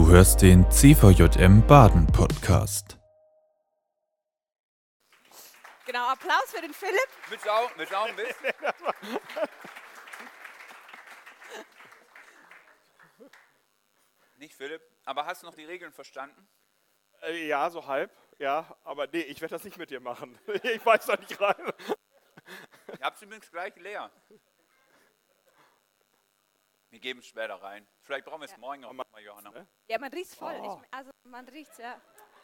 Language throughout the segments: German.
Du hörst den CVJM Baden Podcast. Genau, Applaus für den Philipp. Mit Sau, mit Sau ein bisschen. Nicht Philipp, aber hast du noch die Regeln verstanden? Äh, Ja, so halb, ja, aber nee, ich werde das nicht mit dir machen. Ich weiß da nicht rein. Ihr habt übrigens gleich leer. Wir geben es später rein. Vielleicht brauchen wir es Ja. morgen auch mal, Johanna. Ja, man riecht voll. Oh. Ich, also man riecht's, ja.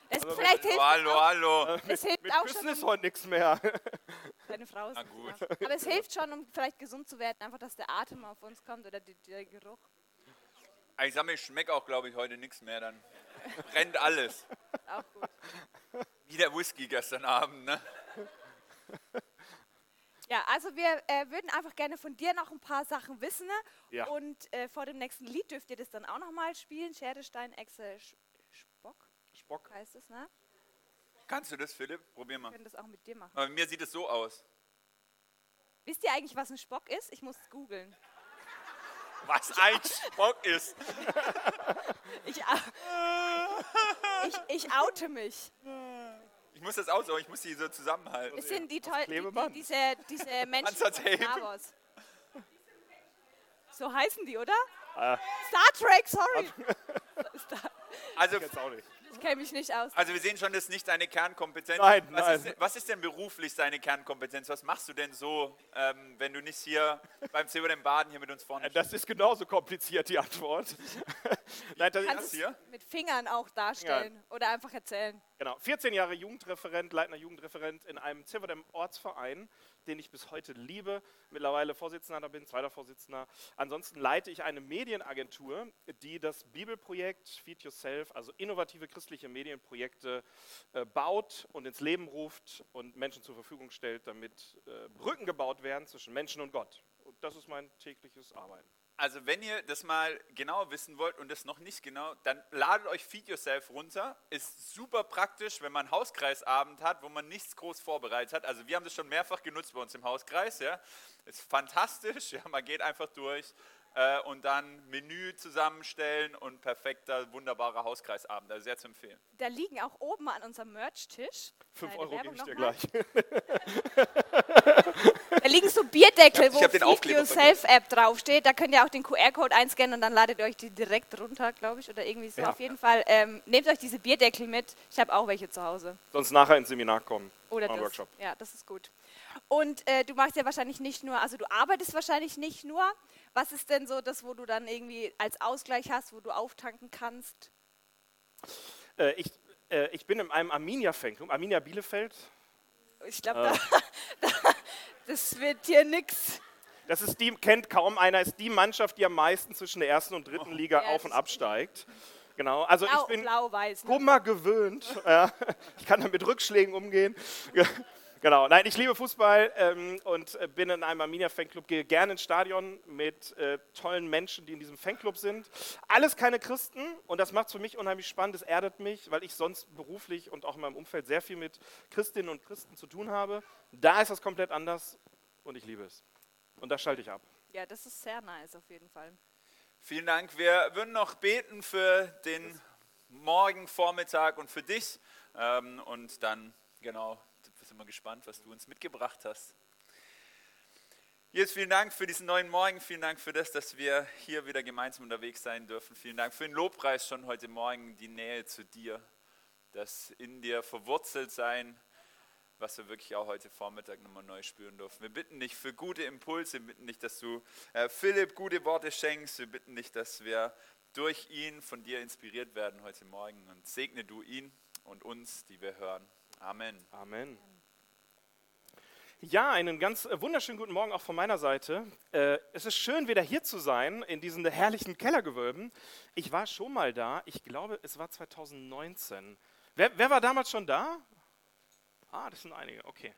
Das Also, vielleicht Hallo, hilft hallo, es auch, hallo. es hilft Mit auch Küssen schon, ist um, heute nichts mehr. deine Frau ist gut. da. Aber es hilft schon, um vielleicht gesund zu werden, einfach, dass der Atem auf uns kommt oder die, der Geruch. Ich sag mir, ich schmecke auch, glaube ich, heute nichts mehr. Dann brennt alles. Auch gut. Wie der Whisky gestern Abend, ne? Ja, also wir äh, würden einfach gerne von dir noch ein paar Sachen wissen. Ne? Ja. Und äh, vor dem nächsten Lied dürft ihr das dann auch nochmal spielen. Schere, Stein, Echse, Spock Spock. heißt es, ne? Kannst du das, Philipp? Probier Wir mal. können das auch mit dir machen. Aber mir sieht es so aus. Wisst ihr eigentlich, was ein Spock ist? Ich muss es googeln. Was ein Spock ist. Ich, ich, ich oute mich. Ich muss das aussuchen, ich muss die so zusammenhalten. Es sind die toll, die, die, diese, diese Menschen von. Star Wars. So heißen die, oder? Äh, Star Trek, sorry. Star, Also, jetzt auch nicht. Ich kenne mich nicht aus. also wir sehen schon, das ist nicht deine Kernkompetenz. Nein, was, nein. Ist, denn- was ist denn beruflich deine Kernkompetenz? Was machst du denn so, ähm, wenn du nicht hier beim Silber Baden hier mit uns vorne Äh, Das ist genauso kompliziert, die Antwort. Nein, das Kannst hier? mit Fingern auch darstellen oder einfach erzählen. genau, 14 Jahre Jugendreferent, leitender Jugendreferent in einem Zilverdem Ortsverein, den ich bis heute liebe. Mittlerweile Vorsitzender bin, zweiter Vorsitzender. Ansonsten leite ich eine Medienagentur, die das Bibelprojekt Feed Yourself, also innovative christliche Medienprojekte, äh, baut und ins Leben ruft und Menschen zur Verfügung stellt, damit äh, Brücken gebaut werden zwischen Menschen und Gott. Und das ist mein tägliches Arbeiten. Also wenn ihr das mal genau wissen wollt und das noch nicht genau, dann ladet euch Feed Yourself runter. Ist super praktisch, wenn man einen Hauskreisabend hat, wo man nichts groß vorbereitet hat. Also wir haben das schon mehrfach genutzt bei uns im Hauskreis. Ja. Ist fantastisch. Ja. Man geht einfach durch äh, und dann Menü zusammenstellen und perfekter, wunderbarer Hauskreisabend. Also sehr zu empfehlen. Da liegen auch oben an unserem Merch-Tisch. 5 Kleine Euro gebe ich dir gleich. Da liegen so Bierdeckel, wo Feed Yourself App draufsteht. Da könnt ihr auch den QR-Code einscannen und dann ladet ihr euch die direkt runter, glaube ich, oder irgendwie so. Ja. Auf jeden Fall ähm, nehmt euch diese Bierdeckel mit. Ich habe auch welche zu Hause. Sonst nachher ins Seminar kommen. Oder das. Workshop. Ja, das ist gut. Und äh, du machst ja wahrscheinlich nicht nur, also du arbeitest wahrscheinlich nicht nur. Was ist denn so das, wo du dann irgendwie als Ausgleich hast, wo du auftanken kannst? Äh, ich, äh, ich bin in einem Arminia-Fanclub, Arminia Bielefeld. Ich glaube, Ah. da, da, das wird hier nix. Das ist die, kennt kaum einer, ist die Mannschaft, die am meisten zwischen der ersten und dritten Liga Ja, auf und absteigt. Genau, also Blau, ich bin blau-weiß. Ne? Kummer gewöhnt. Ja. Ich kann da mit Rückschlägen umgehen. Genau, nein, ich liebe Fußball ähm, und äh, bin in einem Arminia-Fanclub, gehe gerne ins Stadion mit äh, tollen Menschen, die in diesem Fanclub sind. Alles keine Christen und das macht es für mich unheimlich spannend, es erdet mich, weil ich sonst beruflich und auch in meinem Umfeld sehr viel mit Christinnen und Christen zu tun habe. Da ist das komplett anders und ich liebe es. Und da schalte ich ab. Ja, das ist sehr nice auf jeden Fall. Vielen Dank. Wir würden noch beten für den Morgen, Vormittag und für dich. Ähm, und dann, genau, sind wir gespannt, was du uns mitgebracht hast. Jetzt vielen Dank für diesen neuen Morgen. Vielen Dank für das, dass wir hier wieder gemeinsam unterwegs sein dürfen. Vielen Dank für den Lobpreis schon heute Morgen, die Nähe zu dir, das in dir verwurzelt sein, was wir wirklich auch heute Vormittag nochmal neu spüren durften. Wir bitten dich für gute Impulse, wir bitten dich, dass du äh, Philipp gute Worte schenkst. Wir bitten dich, dass wir durch ihn von dir inspiriert werden heute Morgen. Und segne du ihn und uns, die wir hören. Amen. Amen. Ja, einen ganz äh, wunderschönen guten Morgen auch von meiner Seite. Äh, es ist schön, wieder hier zu sein, in diesen herrlichen Kellergewölben. Ich war schon mal da, ich glaube, es war 2019. Wer, wer war damals schon da? Ah, das sind einige, okay.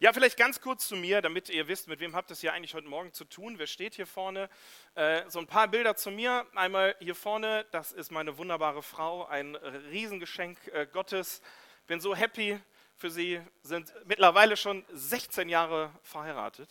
Ja, vielleicht ganz kurz zu mir, damit ihr wisst, mit wem habt ihr es hier eigentlich heute Morgen zu tun. Wer steht hier vorne? Äh, so ein paar Bilder zu mir. Einmal hier vorne, das ist meine wunderbare Frau, ein Riesengeschenk Gottes. Bin so happy für sie, sind mittlerweile schon 16 Jahre verheiratet.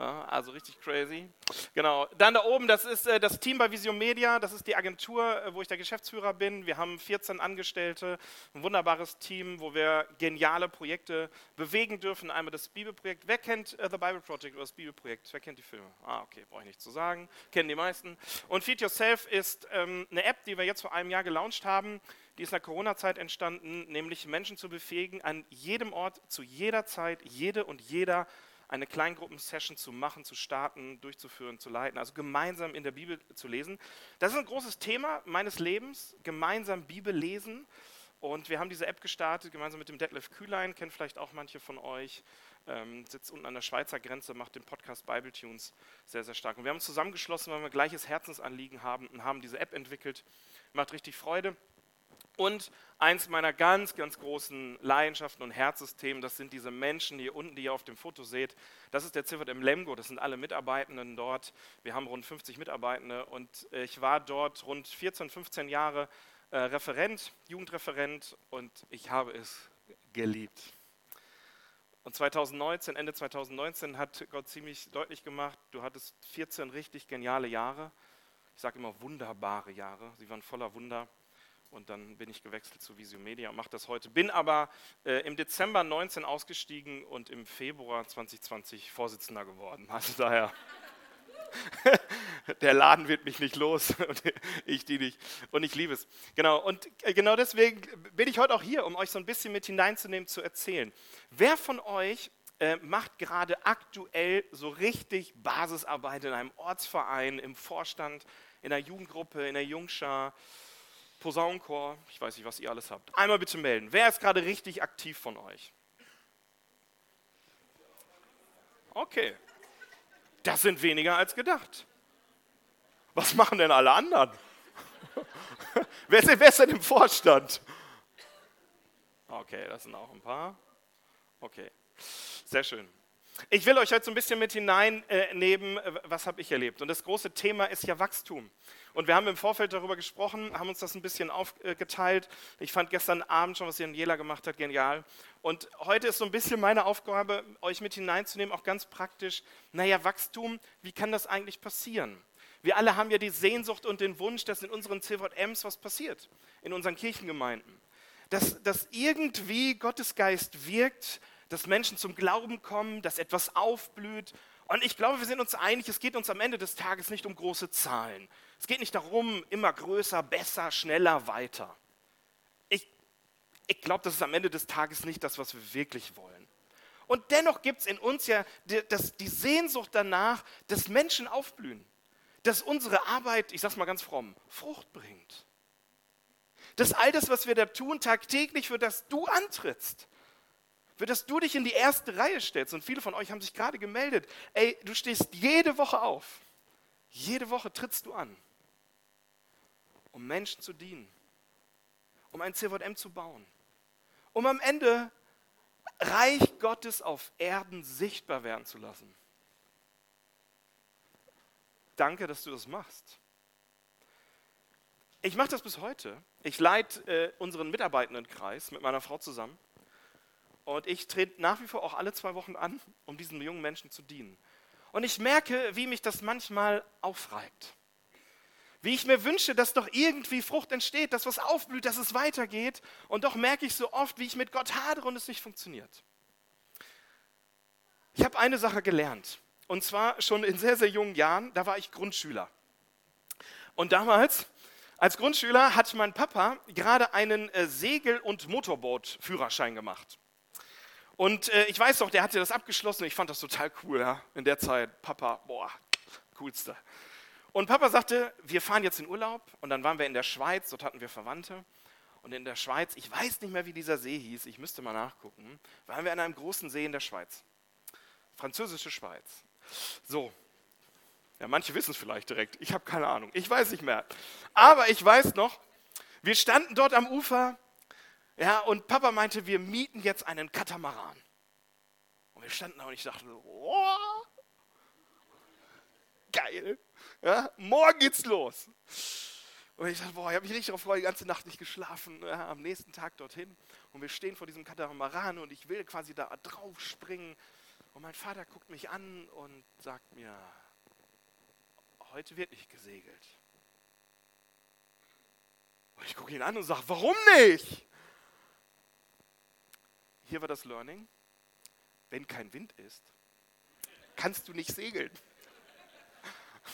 Ja, also richtig crazy. Genau. Dann da oben, das ist äh, das Team bei Vision Media. Das ist die Agentur, äh, wo ich der Geschäftsführer bin. Wir haben 14 Angestellte, ein wunderbares Team, wo wir geniale Projekte bewegen dürfen. Einmal das Bibelprojekt. Wer kennt äh, The Bible Project oder das Bibelprojekt? Wer kennt die Filme? Ah, okay, brauche ich nicht zu sagen. Kennen die meisten. Und Feed Yourself ist ähm, eine App, die wir jetzt vor einem Jahr gelauncht haben. Die ist in der Corona-Zeit entstanden, nämlich Menschen zu befähigen, an jedem Ort, zu jeder Zeit, jede und jeder eine Kleingruppensession zu machen, zu starten, durchzuführen, zu leiten, also gemeinsam in der Bibel zu lesen. Das ist ein großes Thema meines Lebens, gemeinsam Bibel lesen. Und wir haben diese App gestartet, gemeinsam mit dem Detlef Kühlein, kennt vielleicht auch manche von euch, ähm, sitzt unten an der Schweizer Grenze, macht den Podcast Bible Tunes sehr, sehr stark. Und wir haben uns zusammengeschlossen, weil wir gleiches Herzensanliegen haben und haben diese App entwickelt. Macht richtig Freude. Und eins meiner ganz, ganz großen Leidenschaften und Herzsystemen, das sind diese Menschen hier unten, die ihr auf dem Foto seht. Das ist der CVM Lemgo, das sind alle Mitarbeitenden dort. Wir haben rund 50 Mitarbeitende und ich war dort rund 14, 15 Jahre äh, Referent, Jugendreferent und ich habe es geliebt. Und 2019, Ende 2019 hat Gott ziemlich deutlich gemacht, du hattest 14 richtig geniale Jahre. Ich sage immer wunderbare Jahre, sie waren voller Wunder. Und dann bin ich gewechselt zu Visio Media und mache das heute. Bin aber äh, im Dezember 19 ausgestiegen und im Februar 2020 Vorsitzender geworden. Also daher, der Laden wird mich nicht los und ich die nicht. Und ich liebe es. Genau, und äh, genau deswegen bin ich heute auch hier, um euch so ein bisschen mit hineinzunehmen, zu erzählen. Wer von euch äh, macht gerade aktuell so richtig Basisarbeit in einem Ortsverein, im Vorstand, in einer Jugendgruppe, in der Jungschar? Posaunenchor, ich weiß nicht, was ihr alles habt. Einmal bitte melden. Wer ist gerade richtig aktiv von euch? Okay. Das sind weniger als gedacht. Was machen denn alle anderen? wer, ist, wer ist denn im Vorstand? Okay, das sind auch ein paar. Okay, sehr schön. Ich will euch heute so ein bisschen mit hineinnehmen, äh, was habe ich erlebt. Und das große Thema ist ja Wachstum. Und wir haben im Vorfeld darüber gesprochen, haben uns das ein bisschen aufgeteilt. Ich fand gestern Abend schon, was Jela gemacht hat, genial. Und heute ist so ein bisschen meine Aufgabe, euch mit hineinzunehmen, auch ganz praktisch. Naja, Wachstum, wie kann das eigentlich passieren? Wir alle haben ja die Sehnsucht und den Wunsch, dass in unseren CVMs was passiert, in unseren Kirchengemeinden. Dass, dass irgendwie Gottes Geist wirkt, dass Menschen zum Glauben kommen, dass etwas aufblüht. Und ich glaube, wir sind uns einig, es geht uns am Ende des Tages nicht um große Zahlen. Es geht nicht darum, immer größer, besser, schneller, weiter. Ich, ich glaube, das ist am Ende des Tages nicht das, was wir wirklich wollen. Und dennoch gibt es in uns ja die, das, die Sehnsucht danach, dass Menschen aufblühen. Dass unsere Arbeit, ich sage es mal ganz fromm, Frucht bringt. Dass all das, was wir da tun, tagtäglich für das du antrittst für das du dich in die erste Reihe stellst. Und viele von euch haben sich gerade gemeldet. Ey, du stehst jede Woche auf. Jede Woche trittst du an, um Menschen zu dienen, um ein CVM zu bauen, um am Ende Reich Gottes auf Erden sichtbar werden zu lassen. Danke, dass du das machst. Ich mache das bis heute. Ich leite äh, unseren Mitarbeitendenkreis mit meiner Frau zusammen. Und ich trete nach wie vor auch alle zwei Wochen an, um diesen jungen Menschen zu dienen. Und ich merke, wie mich das manchmal aufreibt. Wie ich mir wünsche, dass doch irgendwie Frucht entsteht, dass was aufblüht, dass es weitergeht. Und doch merke ich so oft, wie ich mit Gott hadere und es nicht funktioniert. Ich habe eine Sache gelernt. Und zwar schon in sehr, sehr jungen Jahren, da war ich Grundschüler. Und damals, als Grundschüler, hat mein Papa gerade einen äh, Segel- und Motorboot-Führerschein gemacht. Und äh, ich weiß noch, der hatte das abgeschlossen. Ich fand das total cool, ja? in der Zeit. Papa, boah, coolste. Und Papa sagte, wir fahren jetzt in Urlaub. Und dann waren wir in der Schweiz, dort hatten wir Verwandte. Und in der Schweiz, ich weiß nicht mehr, wie dieser See hieß, ich müsste mal nachgucken, waren wir an einem großen See in der Schweiz. Französische Schweiz. So. Ja, manche wissen es vielleicht direkt. Ich habe keine Ahnung. Ich weiß nicht mehr. Aber ich weiß noch, wir standen dort am Ufer ja, und Papa meinte, wir mieten jetzt einen Katamaran. Und wir standen da und ich dachte, oh, geil. Ja, morgen geht's los. Und ich dachte, boah, ich habe mich richtig darauf gefreut, die ganze Nacht nicht geschlafen. Ja, am nächsten Tag dorthin. Und wir stehen vor diesem Katamaran und ich will quasi da drauf springen. Und mein Vater guckt mich an und sagt mir, heute wird nicht gesegelt. Und ich gucke ihn an und sage, warum nicht? Hier war das Learning. Wenn kein Wind ist, kannst du nicht segeln.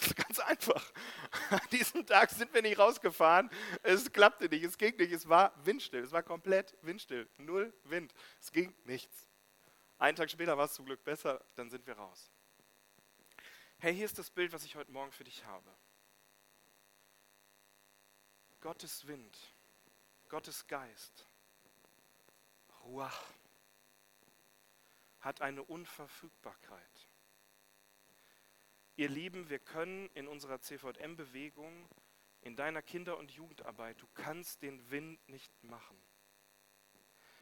Ganz einfach. An diesem Tag sind wir nicht rausgefahren. Es klappte nicht, es ging nicht. Es war windstill. Es war komplett windstill. Null Wind. Es ging nichts. Einen Tag später war es zum Glück besser, dann sind wir raus. Hey, hier ist das Bild, was ich heute Morgen für dich habe. Gottes Wind, Gottes Geist, Ruach, hat eine Unverfügbarkeit. Ihr Lieben, wir können in unserer CVM-Bewegung, in deiner Kinder- und Jugendarbeit, du kannst den Wind nicht machen.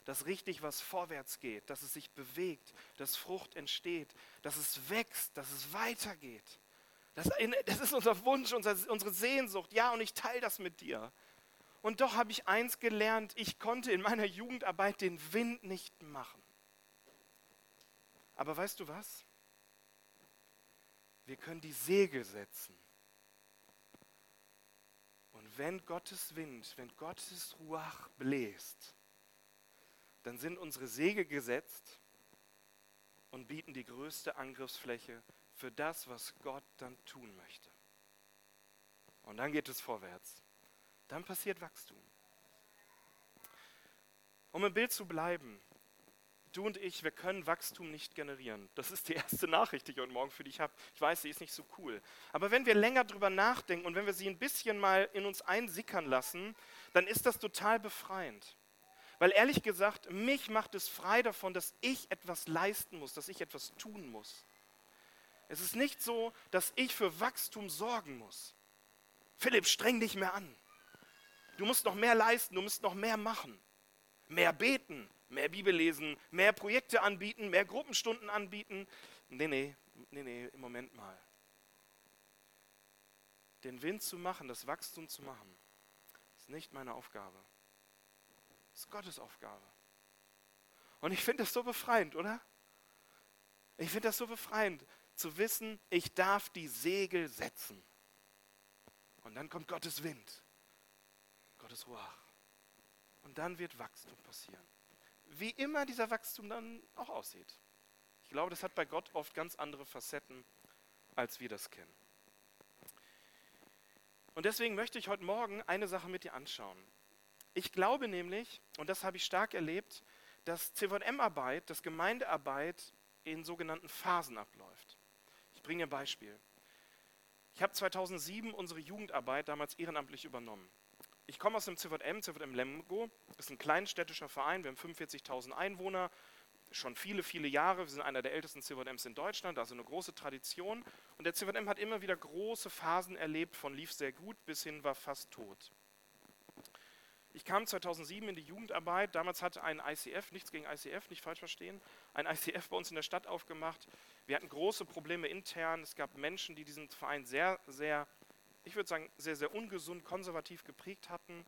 Dass richtig was vorwärts geht, dass es sich bewegt, dass Frucht entsteht, dass es wächst, dass es weitergeht. Das, das ist unser Wunsch, unser, unsere Sehnsucht. Ja, und ich teile das mit dir. Und doch habe ich eins gelernt, ich konnte in meiner Jugendarbeit den Wind nicht machen. Aber weißt du was? Wir können die Segel setzen. Und wenn Gottes Wind, wenn Gottes Ruach bläst, dann sind unsere Segel gesetzt und bieten die größte Angriffsfläche für das, was Gott dann tun möchte. Und dann geht es vorwärts. Dann passiert Wachstum. Um im Bild zu bleiben, du und ich, wir können Wachstum nicht generieren. Das ist die erste Nachricht, die ich heute Morgen für dich habe. Ich weiß, sie ist nicht so cool. Aber wenn wir länger drüber nachdenken und wenn wir sie ein bisschen mal in uns einsickern lassen, dann ist das total befreiend. Weil ehrlich gesagt, mich macht es frei davon, dass ich etwas leisten muss, dass ich etwas tun muss. Es ist nicht so, dass ich für Wachstum sorgen muss. Philipp, streng dich mehr an. Du musst noch mehr leisten, du musst noch mehr machen. Mehr beten, mehr Bibel lesen, mehr Projekte anbieten, mehr Gruppenstunden anbieten. Nee, nee, nee, nee, im Moment mal. Den Wind zu machen, das Wachstum zu machen, ist nicht meine Aufgabe. Das ist Gottes Aufgabe. Und ich finde das so befreiend, oder? Ich finde das so befreiend, zu wissen, ich darf die Segel setzen. Und dann kommt Gottes Wind, Gottes Ruach. Und dann wird Wachstum passieren wie immer dieser Wachstum dann auch aussieht. Ich glaube, das hat bei Gott oft ganz andere Facetten, als wir das kennen. Und deswegen möchte ich heute Morgen eine Sache mit dir anschauen. Ich glaube nämlich, und das habe ich stark erlebt, dass CVM-Arbeit, dass Gemeindearbeit in sogenannten Phasen abläuft. Ich bringe ein Beispiel. Ich habe 2007 unsere Jugendarbeit damals ehrenamtlich übernommen. Ich komme aus dem CVM, CVM Lemgo, ist ein kleinstädtischer Verein, wir haben 45.000 Einwohner, schon viele, viele Jahre, wir sind einer der ältesten CVMs in Deutschland, also eine große Tradition. Und der CVM hat immer wieder große Phasen erlebt, von lief sehr gut bis hin war fast tot. Ich kam 2007 in die Jugendarbeit. Damals hatte ein ICF, nichts gegen ICF, nicht falsch verstehen, ein ICF bei uns in der Stadt aufgemacht. Wir hatten große Probleme intern. Es gab Menschen, die diesen Verein sehr, sehr ich würde sagen, sehr, sehr ungesund, konservativ geprägt hatten.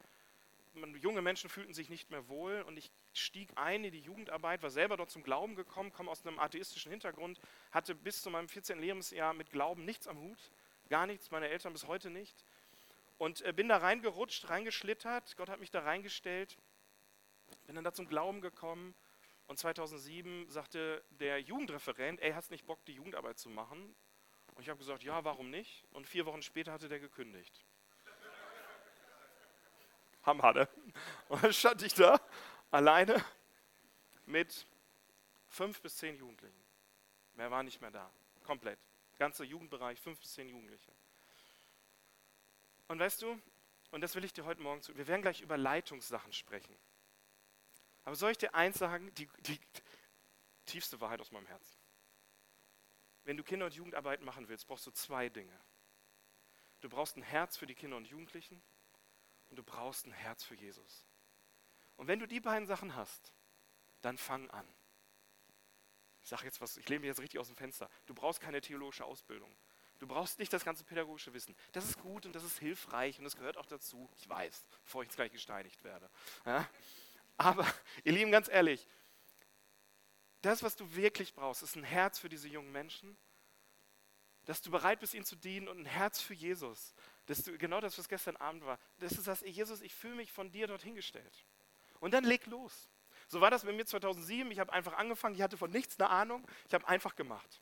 Junge Menschen fühlten sich nicht mehr wohl und ich stieg ein in die Jugendarbeit, war selber dort zum Glauben gekommen, komme aus einem atheistischen Hintergrund, hatte bis zu meinem 14. Lebensjahr mit Glauben nichts am Hut, gar nichts, meine Eltern bis heute nicht. Und äh, bin da reingerutscht, reingeschlittert, Gott hat mich da reingestellt, bin dann da zum Glauben gekommen und 2007 sagte der Jugendreferent, ey, hast nicht Bock, die Jugendarbeit zu machen? Und ich habe gesagt, ja, warum nicht? Und vier Wochen später hatte der gekündigt. Hammer, ne? Und dann stand ich da, alleine, mit fünf bis zehn Jugendlichen. Mehr war nicht mehr da. Komplett. Ganzer Jugendbereich, fünf bis zehn Jugendliche. Und weißt du, und das will ich dir heute Morgen zu, wir werden gleich über Leitungssachen sprechen. Aber soll ich dir eins sagen, die, die tiefste Wahrheit aus meinem Herzen wenn du Kinder- und Jugendarbeit machen willst, brauchst du zwei Dinge. Du brauchst ein Herz für die Kinder und Jugendlichen und du brauchst ein Herz für Jesus. Und wenn du die beiden Sachen hast, dann fang an. Ich sage jetzt was, ich lehne mich jetzt richtig aus dem Fenster. Du brauchst keine theologische Ausbildung. Du brauchst nicht das ganze pädagogische Wissen. Das ist gut und das ist hilfreich und das gehört auch dazu. Ich weiß, bevor ich jetzt gleich gesteinigt werde. Ja? Aber, ihr Lieben, ganz ehrlich, das, was du wirklich brauchst, ist ein Herz für diese jungen Menschen, dass du bereit bist, ihnen zu dienen und ein Herz für Jesus. Dass du, genau das, was gestern Abend war, dass du sagst, Jesus, ich fühle mich von dir dorthin gestellt. Und dann leg los. So war das bei mir 2007. Ich habe einfach angefangen, ich hatte von nichts eine Ahnung, ich habe einfach gemacht.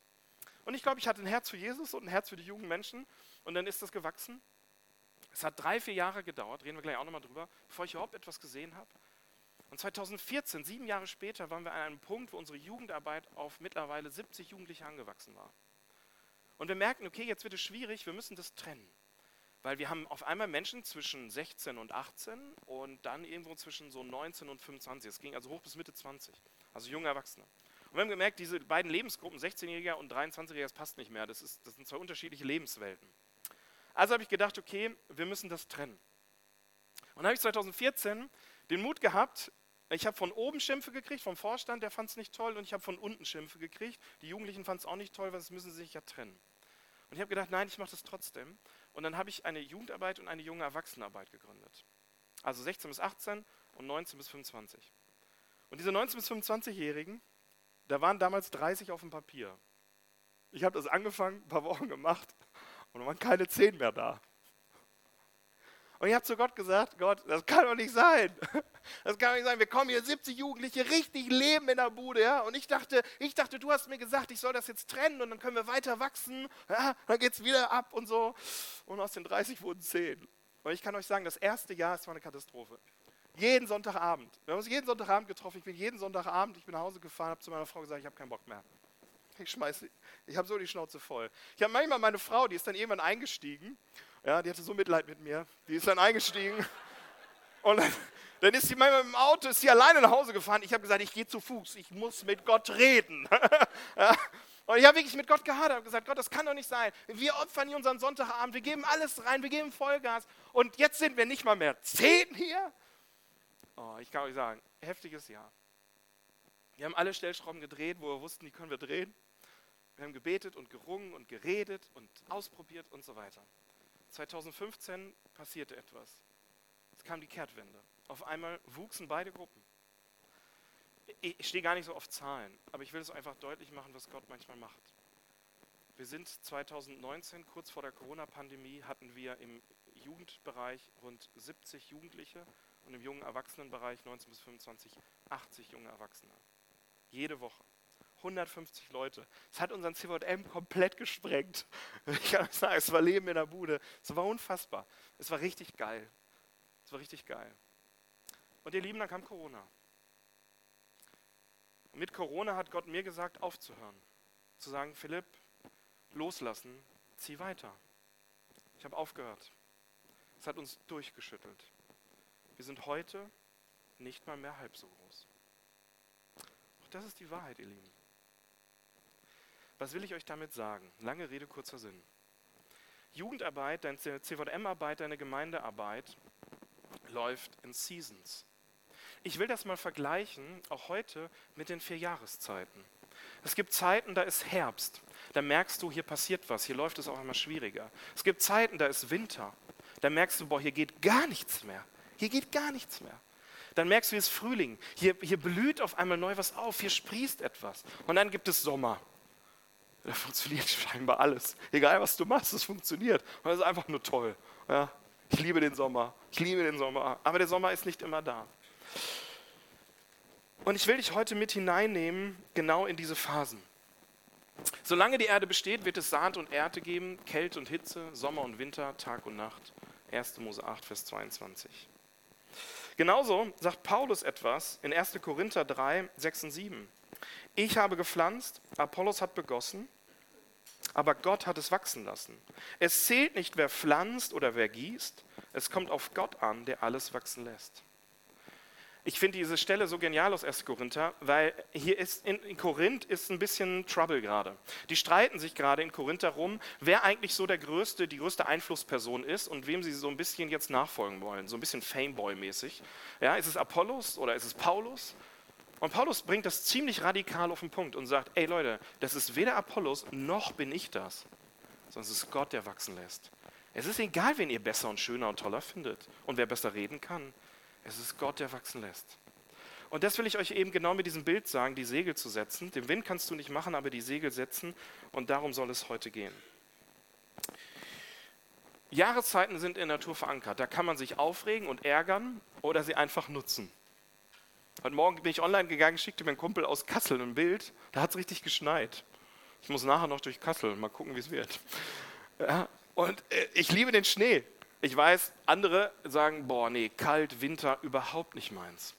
Und ich glaube, ich hatte ein Herz für Jesus und ein Herz für die jungen Menschen. Und dann ist das gewachsen. Es hat drei, vier Jahre gedauert, reden wir gleich auch nochmal drüber, bevor ich überhaupt etwas gesehen habe. Und 2014, sieben Jahre später, waren wir an einem Punkt, wo unsere Jugendarbeit auf mittlerweile 70 Jugendliche angewachsen war. Und wir merken, okay, jetzt wird es schwierig, wir müssen das trennen. Weil wir haben auf einmal Menschen zwischen 16 und 18 und dann irgendwo zwischen so 19 und 25. Es ging also hoch bis Mitte 20, also junge Erwachsene. Und wir haben gemerkt, diese beiden Lebensgruppen, 16-Jähriger und 23-Jähriger, das passt nicht mehr. Das, ist, das sind zwei unterschiedliche Lebenswelten. Also habe ich gedacht, okay, wir müssen das trennen. Und dann habe ich 2014 den Mut gehabt, ich habe von oben Schimpfe gekriegt, vom Vorstand, der fand es nicht toll, und ich habe von unten Schimpfe gekriegt. Die Jugendlichen fanden es auch nicht toll, weil sonst müssen sie sich ja trennen. Und ich habe gedacht, nein, ich mache das trotzdem. Und dann habe ich eine Jugendarbeit und eine junge Erwachsenenarbeit gegründet. Also 16 bis 18 und 19 bis 25. Und diese 19 bis 25-Jährigen, da waren damals 30 auf dem Papier. Ich habe das angefangen, ein paar Wochen gemacht und da waren keine 10 mehr da. Und ich habe zu Gott gesagt, Gott, das kann doch nicht sein. Das kann doch nicht sein. Wir kommen hier 70 Jugendliche, richtig leben in der Bude. Ja? Und ich dachte, ich dachte, du hast mir gesagt, ich soll das jetzt trennen und dann können wir weiter wachsen. Ja? Dann geht es wieder ab und so. Und aus den 30 wurden 10. Und ich kann euch sagen, das erste Jahr, es war eine Katastrophe. Jeden Sonntagabend. Wir haben uns jeden Sonntagabend getroffen. Ich bin jeden Sonntagabend, ich bin nach Hause gefahren, habe zu meiner Frau gesagt, ich habe keinen Bock mehr. Ich schmeiße, ich habe so die Schnauze voll. Ich habe manchmal meine Frau, die ist dann irgendwann eingestiegen ja, die hatte so Mitleid mit mir. Die ist dann eingestiegen. Und dann, dann ist sie manchmal dem Auto, ist sie alleine nach Hause gefahren. Ich habe gesagt, ich gehe zu Fuß, ich muss mit Gott reden. ja. Und ich habe wirklich mit Gott gehadert und gesagt, Gott, das kann doch nicht sein. Wir opfern hier unseren Sonntagabend, wir geben alles rein, wir geben Vollgas. Und jetzt sind wir nicht mal mehr zehn hier. Oh, ich kann euch sagen, heftiges Jahr. Wir haben alle Stellschrauben gedreht, wo wir wussten, die können wir drehen. Wir haben gebetet und gerungen und geredet und ausprobiert und so weiter. 2015 passierte etwas. Es kam die Kehrtwende. Auf einmal wuchsen beide Gruppen. Ich stehe gar nicht so auf Zahlen, aber ich will es einfach deutlich machen, was Gott manchmal macht. Wir sind 2019, kurz vor der Corona-Pandemie, hatten wir im Jugendbereich rund 70 Jugendliche und im jungen Erwachsenenbereich 19 bis 25 80 junge Erwachsene. Jede Woche. 150 Leute. Es hat unseren CVM komplett gesprengt. Ich kann sagen, es war Leben in der Bude. Es war unfassbar. Es war richtig geil. Es war richtig geil. Und ihr Lieben, dann kam Corona. Und mit Corona hat Gott mir gesagt, aufzuhören. Zu sagen, Philipp, loslassen, zieh weiter. Ich habe aufgehört. Es hat uns durchgeschüttelt. Wir sind heute nicht mal mehr halb so groß. Das ist die Wahrheit, ihr Lieben. Was will ich euch damit sagen? Lange Rede, kurzer Sinn. Jugendarbeit, deine CVM-Arbeit, deine Gemeindearbeit läuft in Seasons. Ich will das mal vergleichen, auch heute, mit den vier Jahreszeiten. Es gibt Zeiten, da ist Herbst. Da merkst du, hier passiert was, hier läuft es auch immer schwieriger. Es gibt Zeiten, da ist Winter. Da merkst du, boah, hier geht gar nichts mehr. Hier geht gar nichts mehr. Dann merkst du, hier ist Frühling. Hier, hier blüht auf einmal neu was auf. Hier sprießt etwas. Und dann gibt es Sommer. Da funktioniert scheinbar alles. Egal was du machst, es funktioniert. Und das ist einfach nur toll. Ja, ich liebe den Sommer. Ich liebe den Sommer. Aber der Sommer ist nicht immer da. Und ich will dich heute mit hineinnehmen, genau in diese Phasen. Solange die Erde besteht, wird es Saat und Ernte geben, Kälte und Hitze, Sommer und Winter, Tag und Nacht. 1. Mose 8, Vers 22. Genauso sagt Paulus etwas in 1. Korinther 3, 6 und 7. Ich habe gepflanzt, Apollos hat begossen, aber Gott hat es wachsen lassen. Es zählt nicht, wer pflanzt oder wer gießt, es kommt auf Gott an, der alles wachsen lässt. Ich finde diese Stelle so genial aus 1. Korinther, weil hier ist in, in Korinth ist ein bisschen Trouble gerade. Die streiten sich gerade in Korinth darum, wer eigentlich so der größte, die größte Einflussperson ist und wem sie so ein bisschen jetzt nachfolgen wollen, so ein bisschen Fameboy-mäßig. Ja, ist es Apollos oder ist es Paulus? Und Paulus bringt das ziemlich radikal auf den Punkt und sagt, ey Leute, das ist weder Apollos noch bin ich das, sondern es ist Gott, der wachsen lässt. Es ist egal, wen ihr besser und schöner und toller findet und wer besser reden kann. Es ist Gott, der wachsen lässt. Und das will ich euch eben genau mit diesem Bild sagen, die Segel zu setzen. Den Wind kannst du nicht machen, aber die Segel setzen. Und darum soll es heute gehen. Jahreszeiten sind in der Natur verankert. Da kann man sich aufregen und ärgern oder sie einfach nutzen. Heute Morgen bin ich online gegangen, schickte mir ein Kumpel aus Kassel ein Bild. Da hat es richtig geschneit. Ich muss nachher noch durch Kassel, mal gucken, wie es wird. Ja, und äh, ich liebe den Schnee. Ich weiß, andere sagen, boah, nee, kalt, Winter, überhaupt nicht meins.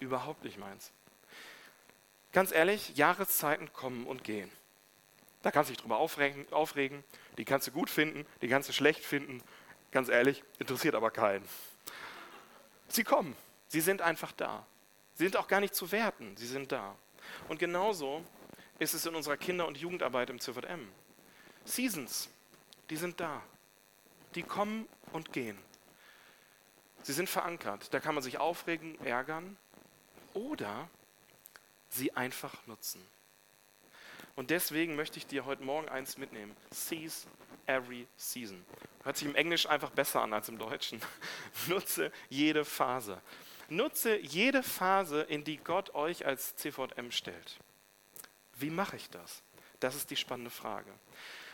Überhaupt nicht meins. Ganz ehrlich, Jahreszeiten kommen und gehen. Da kannst du dich drüber aufregen, aufregen, die kannst du gut finden, die kannst du schlecht finden. Ganz ehrlich, interessiert aber keinen. Sie kommen, sie sind einfach da. Sie sind auch gar nicht zu werten, sie sind da. Und genauso ist es in unserer Kinder- und Jugendarbeit im CVM. Seasons, die sind da. Die kommen und gehen. Sie sind verankert. Da kann man sich aufregen, ärgern oder sie einfach nutzen. Und deswegen möchte ich dir heute Morgen eins mitnehmen. Seize every season. Hört sich im Englisch einfach besser an als im Deutschen. Nutze jede Phase. Nutze jede Phase, in die Gott euch als CVM stellt. Wie mache ich das? Das ist die spannende Frage.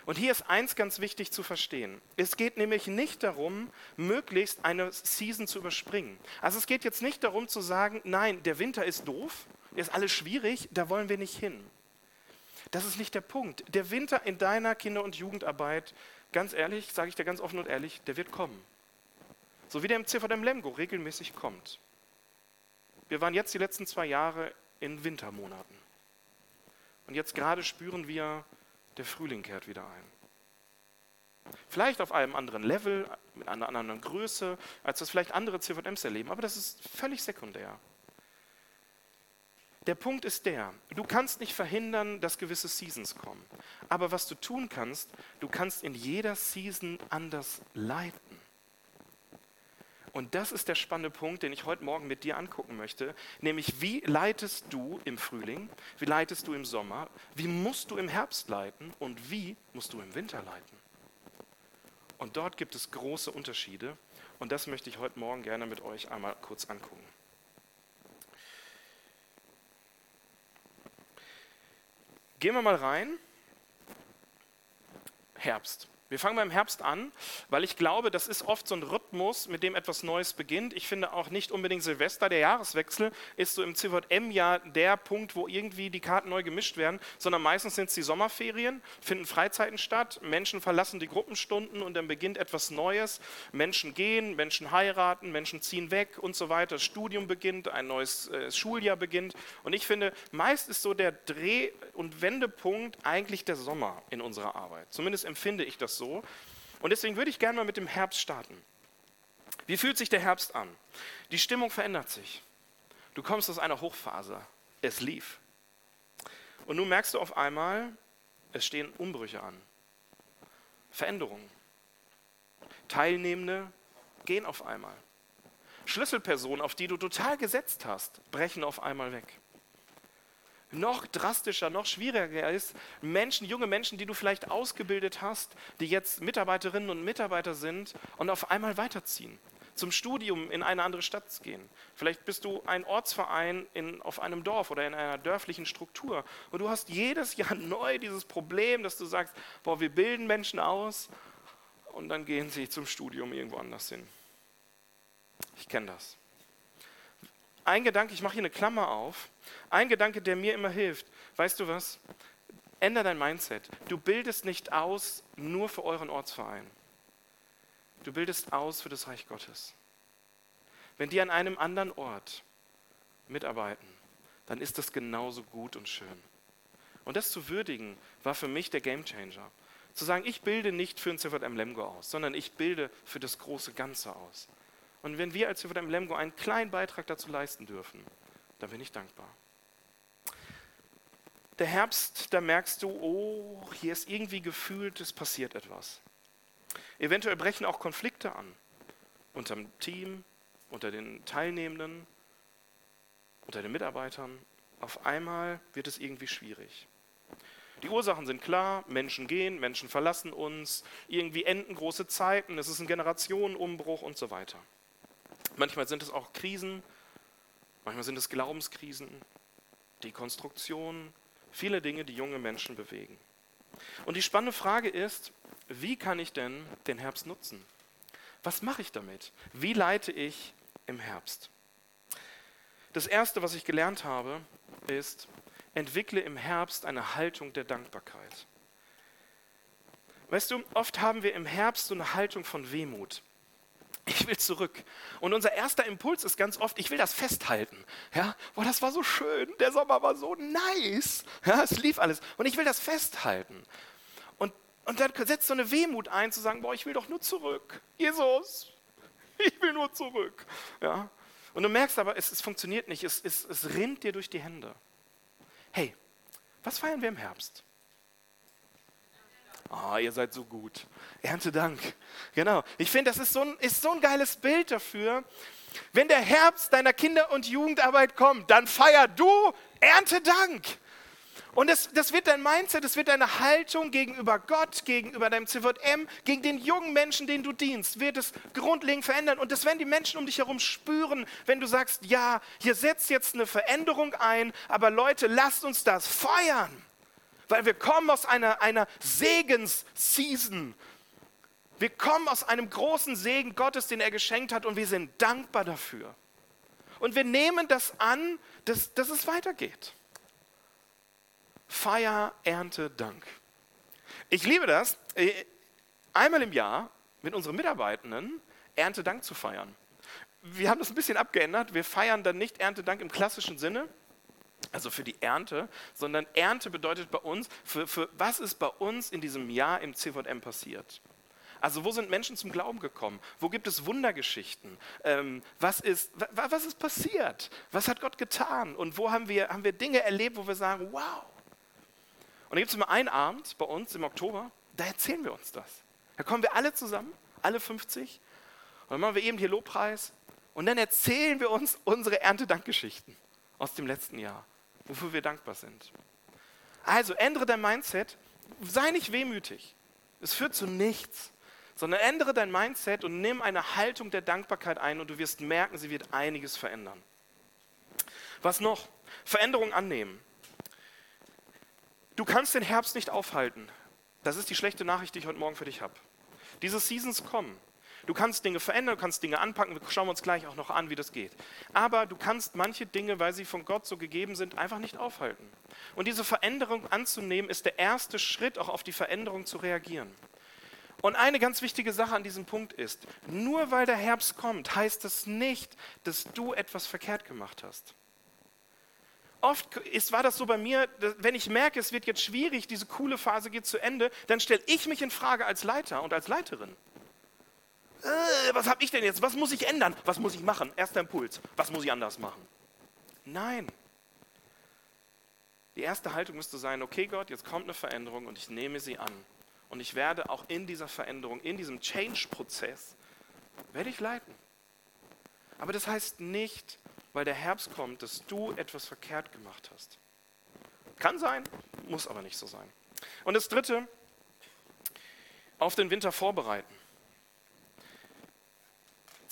Und hier ist eins ganz wichtig zu verstehen. Es geht nämlich nicht darum, möglichst eine Season zu überspringen. Also es geht jetzt nicht darum zu sagen, nein, der Winter ist doof, ist alles schwierig, da wollen wir nicht hin. Das ist nicht der Punkt. Der Winter in deiner Kinder- und Jugendarbeit, ganz ehrlich, sage ich dir ganz offen und ehrlich, der wird kommen. So wie der im CVM Lemgo regelmäßig kommt. Wir waren jetzt die letzten zwei Jahre in Wintermonaten. Und jetzt gerade spüren wir, der Frühling kehrt wieder ein. Vielleicht auf einem anderen Level, mit einer anderen Größe, als das vielleicht andere CVMs erleben, aber das ist völlig sekundär. Der Punkt ist der, du kannst nicht verhindern, dass gewisse Seasons kommen. Aber was du tun kannst, du kannst in jeder Season anders leiten. Und das ist der spannende Punkt, den ich heute Morgen mit dir angucken möchte, nämlich wie leitest du im Frühling, wie leitest du im Sommer, wie musst du im Herbst leiten und wie musst du im Winter leiten. Und dort gibt es große Unterschiede und das möchte ich heute Morgen gerne mit euch einmal kurz angucken. Gehen wir mal rein. Herbst. Wir fangen beim Herbst an, weil ich glaube, das ist oft so ein Rhythmus, mit dem etwas Neues beginnt. Ich finde auch nicht unbedingt Silvester, der Jahreswechsel, ist so im CVM ja der Punkt, wo irgendwie die Karten neu gemischt werden, sondern meistens sind es die Sommerferien, finden Freizeiten statt, Menschen verlassen die Gruppenstunden und dann beginnt etwas Neues. Menschen gehen, Menschen heiraten, Menschen ziehen weg und so weiter. Das Studium beginnt, ein neues äh, Schuljahr beginnt. Und ich finde, meist ist so der Dreh- und Wendepunkt eigentlich der Sommer in unserer Arbeit. Zumindest empfinde ich das so so. Und deswegen würde ich gerne mal mit dem Herbst starten. Wie fühlt sich der Herbst an? Die Stimmung verändert sich. Du kommst aus einer Hochphase. Es lief. Und nun merkst du auf einmal, es stehen Umbrüche an. Veränderungen. Teilnehmende gehen auf einmal. Schlüsselpersonen, auf die du total gesetzt hast, brechen auf einmal weg noch drastischer, noch schwieriger ist, Menschen, junge Menschen, die du vielleicht ausgebildet hast, die jetzt Mitarbeiterinnen und Mitarbeiter sind und auf einmal weiterziehen, zum Studium in eine andere Stadt gehen. Vielleicht bist du ein Ortsverein in, auf einem Dorf oder in einer dörflichen Struktur und du hast jedes Jahr neu dieses Problem, dass du sagst, boah, wir bilden Menschen aus und dann gehen sie zum Studium irgendwo anders hin. Ich kenne das. Ein Gedanke, ich mache hier eine Klammer auf, ein Gedanke, der mir immer hilft. Weißt du was? Änder dein Mindset. Du bildest nicht aus nur für euren Ortsverein. Du bildest aus für das Reich Gottes. Wenn die an einem anderen Ort mitarbeiten, dann ist das genauso gut und schön. Und das zu würdigen, war für mich der Gamechanger. Zu sagen, ich bilde nicht für ein CVM Lemgo aus, sondern ich bilde für das große Ganze aus. Und wenn wir als CVM Lemgo einen kleinen Beitrag dazu leisten dürfen, dann bin ich dankbar. Der Herbst, da merkst du, oh, hier ist irgendwie gefühlt, es passiert etwas. Eventuell brechen auch Konflikte an. Unter dem Team, unter den Teilnehmenden, unter den Mitarbeitern. Auf einmal wird es irgendwie schwierig. Die Ursachen sind klar, Menschen gehen, Menschen verlassen uns, irgendwie enden große Zeiten, es ist ein Generationenumbruch und so weiter. Manchmal sind es auch Krisen, Manchmal sind es Glaubenskrisen, Dekonstruktion, viele Dinge, die junge Menschen bewegen. Und die spannende Frage ist, wie kann ich denn den Herbst nutzen? Was mache ich damit? Wie leite ich im Herbst? Das Erste, was ich gelernt habe, ist, entwickle im Herbst eine Haltung der Dankbarkeit. Weißt du, oft haben wir im Herbst so eine Haltung von Wehmut. Ich will zurück. Und unser erster Impuls ist ganz oft, ich will das festhalten. Ja, boah, das war so schön, der Sommer war so nice. Ja, es lief alles. Und ich will das festhalten. Und, und dann setzt so eine Wehmut ein, zu sagen, boah, ich will doch nur zurück. Jesus, ich will nur zurück. Ja. Und du merkst aber, es, es funktioniert nicht. Es, es, es rinnt dir durch die Hände. Hey, was feiern wir im Herbst? Oh, ihr seid so gut. Erntedank. Genau. Ich finde, das ist so, ein, ist so ein geiles Bild dafür. Wenn der Herbst deiner Kinder- und Jugendarbeit kommt, dann feier du Erntedank. Und das, das wird dein Mindset, das wird deine Haltung gegenüber Gott, gegenüber deinem CVM, gegen den jungen Menschen, denen du dienst, wird es grundlegend verändern. Und das werden die Menschen um dich herum spüren, wenn du sagst, ja, hier setzt jetzt eine Veränderung ein, aber Leute, lasst uns das feiern. Weil wir kommen aus einer, einer Segensseason. Wir kommen aus einem großen Segen Gottes, den er geschenkt hat, und wir sind dankbar dafür. Und wir nehmen das an, dass, dass es weitergeht. Feier, Ernte, Dank. Ich liebe das, äh, einmal im Jahr mit unseren Mitarbeitenden Erntedank zu feiern. Wir haben das ein bisschen abgeändert. Wir feiern dann nicht Erntedank im klassischen Sinne, also für die Ernte, sondern Ernte bedeutet bei uns, für, für was ist bei uns in diesem Jahr im CVM passiert. Also wo sind Menschen zum Glauben gekommen? Wo gibt es Wundergeschichten? Ähm, was, ist, was ist passiert? Was hat Gott getan? Und wo haben wir, haben wir Dinge erlebt, wo wir sagen, wow. Und da gibt es immer einen Abend bei uns im Oktober, da erzählen wir uns das. Da kommen wir alle zusammen, alle 50, und dann machen wir eben hier Lobpreis und dann erzählen wir uns unsere Erntedankgeschichten aus dem letzten Jahr wofür wir dankbar sind. Also ändere dein Mindset, sei nicht wehmütig. Es führt zu nichts, sondern ändere dein Mindset und nimm eine Haltung der Dankbarkeit ein und du wirst merken, sie wird einiges verändern. Was noch? Veränderung annehmen. Du kannst den Herbst nicht aufhalten. Das ist die schlechte Nachricht, die ich heute Morgen für dich habe. Diese Seasons kommen. Du kannst Dinge verändern, du kannst Dinge anpacken, wir schauen uns gleich auch noch an, wie das geht. Aber du kannst manche Dinge, weil sie von Gott so gegeben sind, einfach nicht aufhalten. Und diese Veränderung anzunehmen, ist der erste Schritt, auch auf die Veränderung zu reagieren. Und eine ganz wichtige Sache an diesem Punkt ist, nur weil der Herbst kommt, heißt das nicht, dass du etwas verkehrt gemacht hast. Oft ist, war das so bei mir, wenn ich merke, es wird jetzt schwierig, diese coole Phase geht zu Ende, dann stelle ich mich in Frage als Leiter und als Leiterin äh, was habe ich denn jetzt? Was muss ich ändern? Was muss ich machen? Erster Impuls. Was muss ich anders machen? Nein. Die erste Haltung müsste sein, okay Gott, jetzt kommt eine Veränderung und ich nehme sie an. Und ich werde auch in dieser Veränderung, in diesem Change-Prozess, werde ich leiten. Aber das heißt nicht, weil der Herbst kommt, dass du etwas verkehrt gemacht hast. Kann sein, muss aber nicht so sein. Und das Dritte, auf den Winter vorbereiten.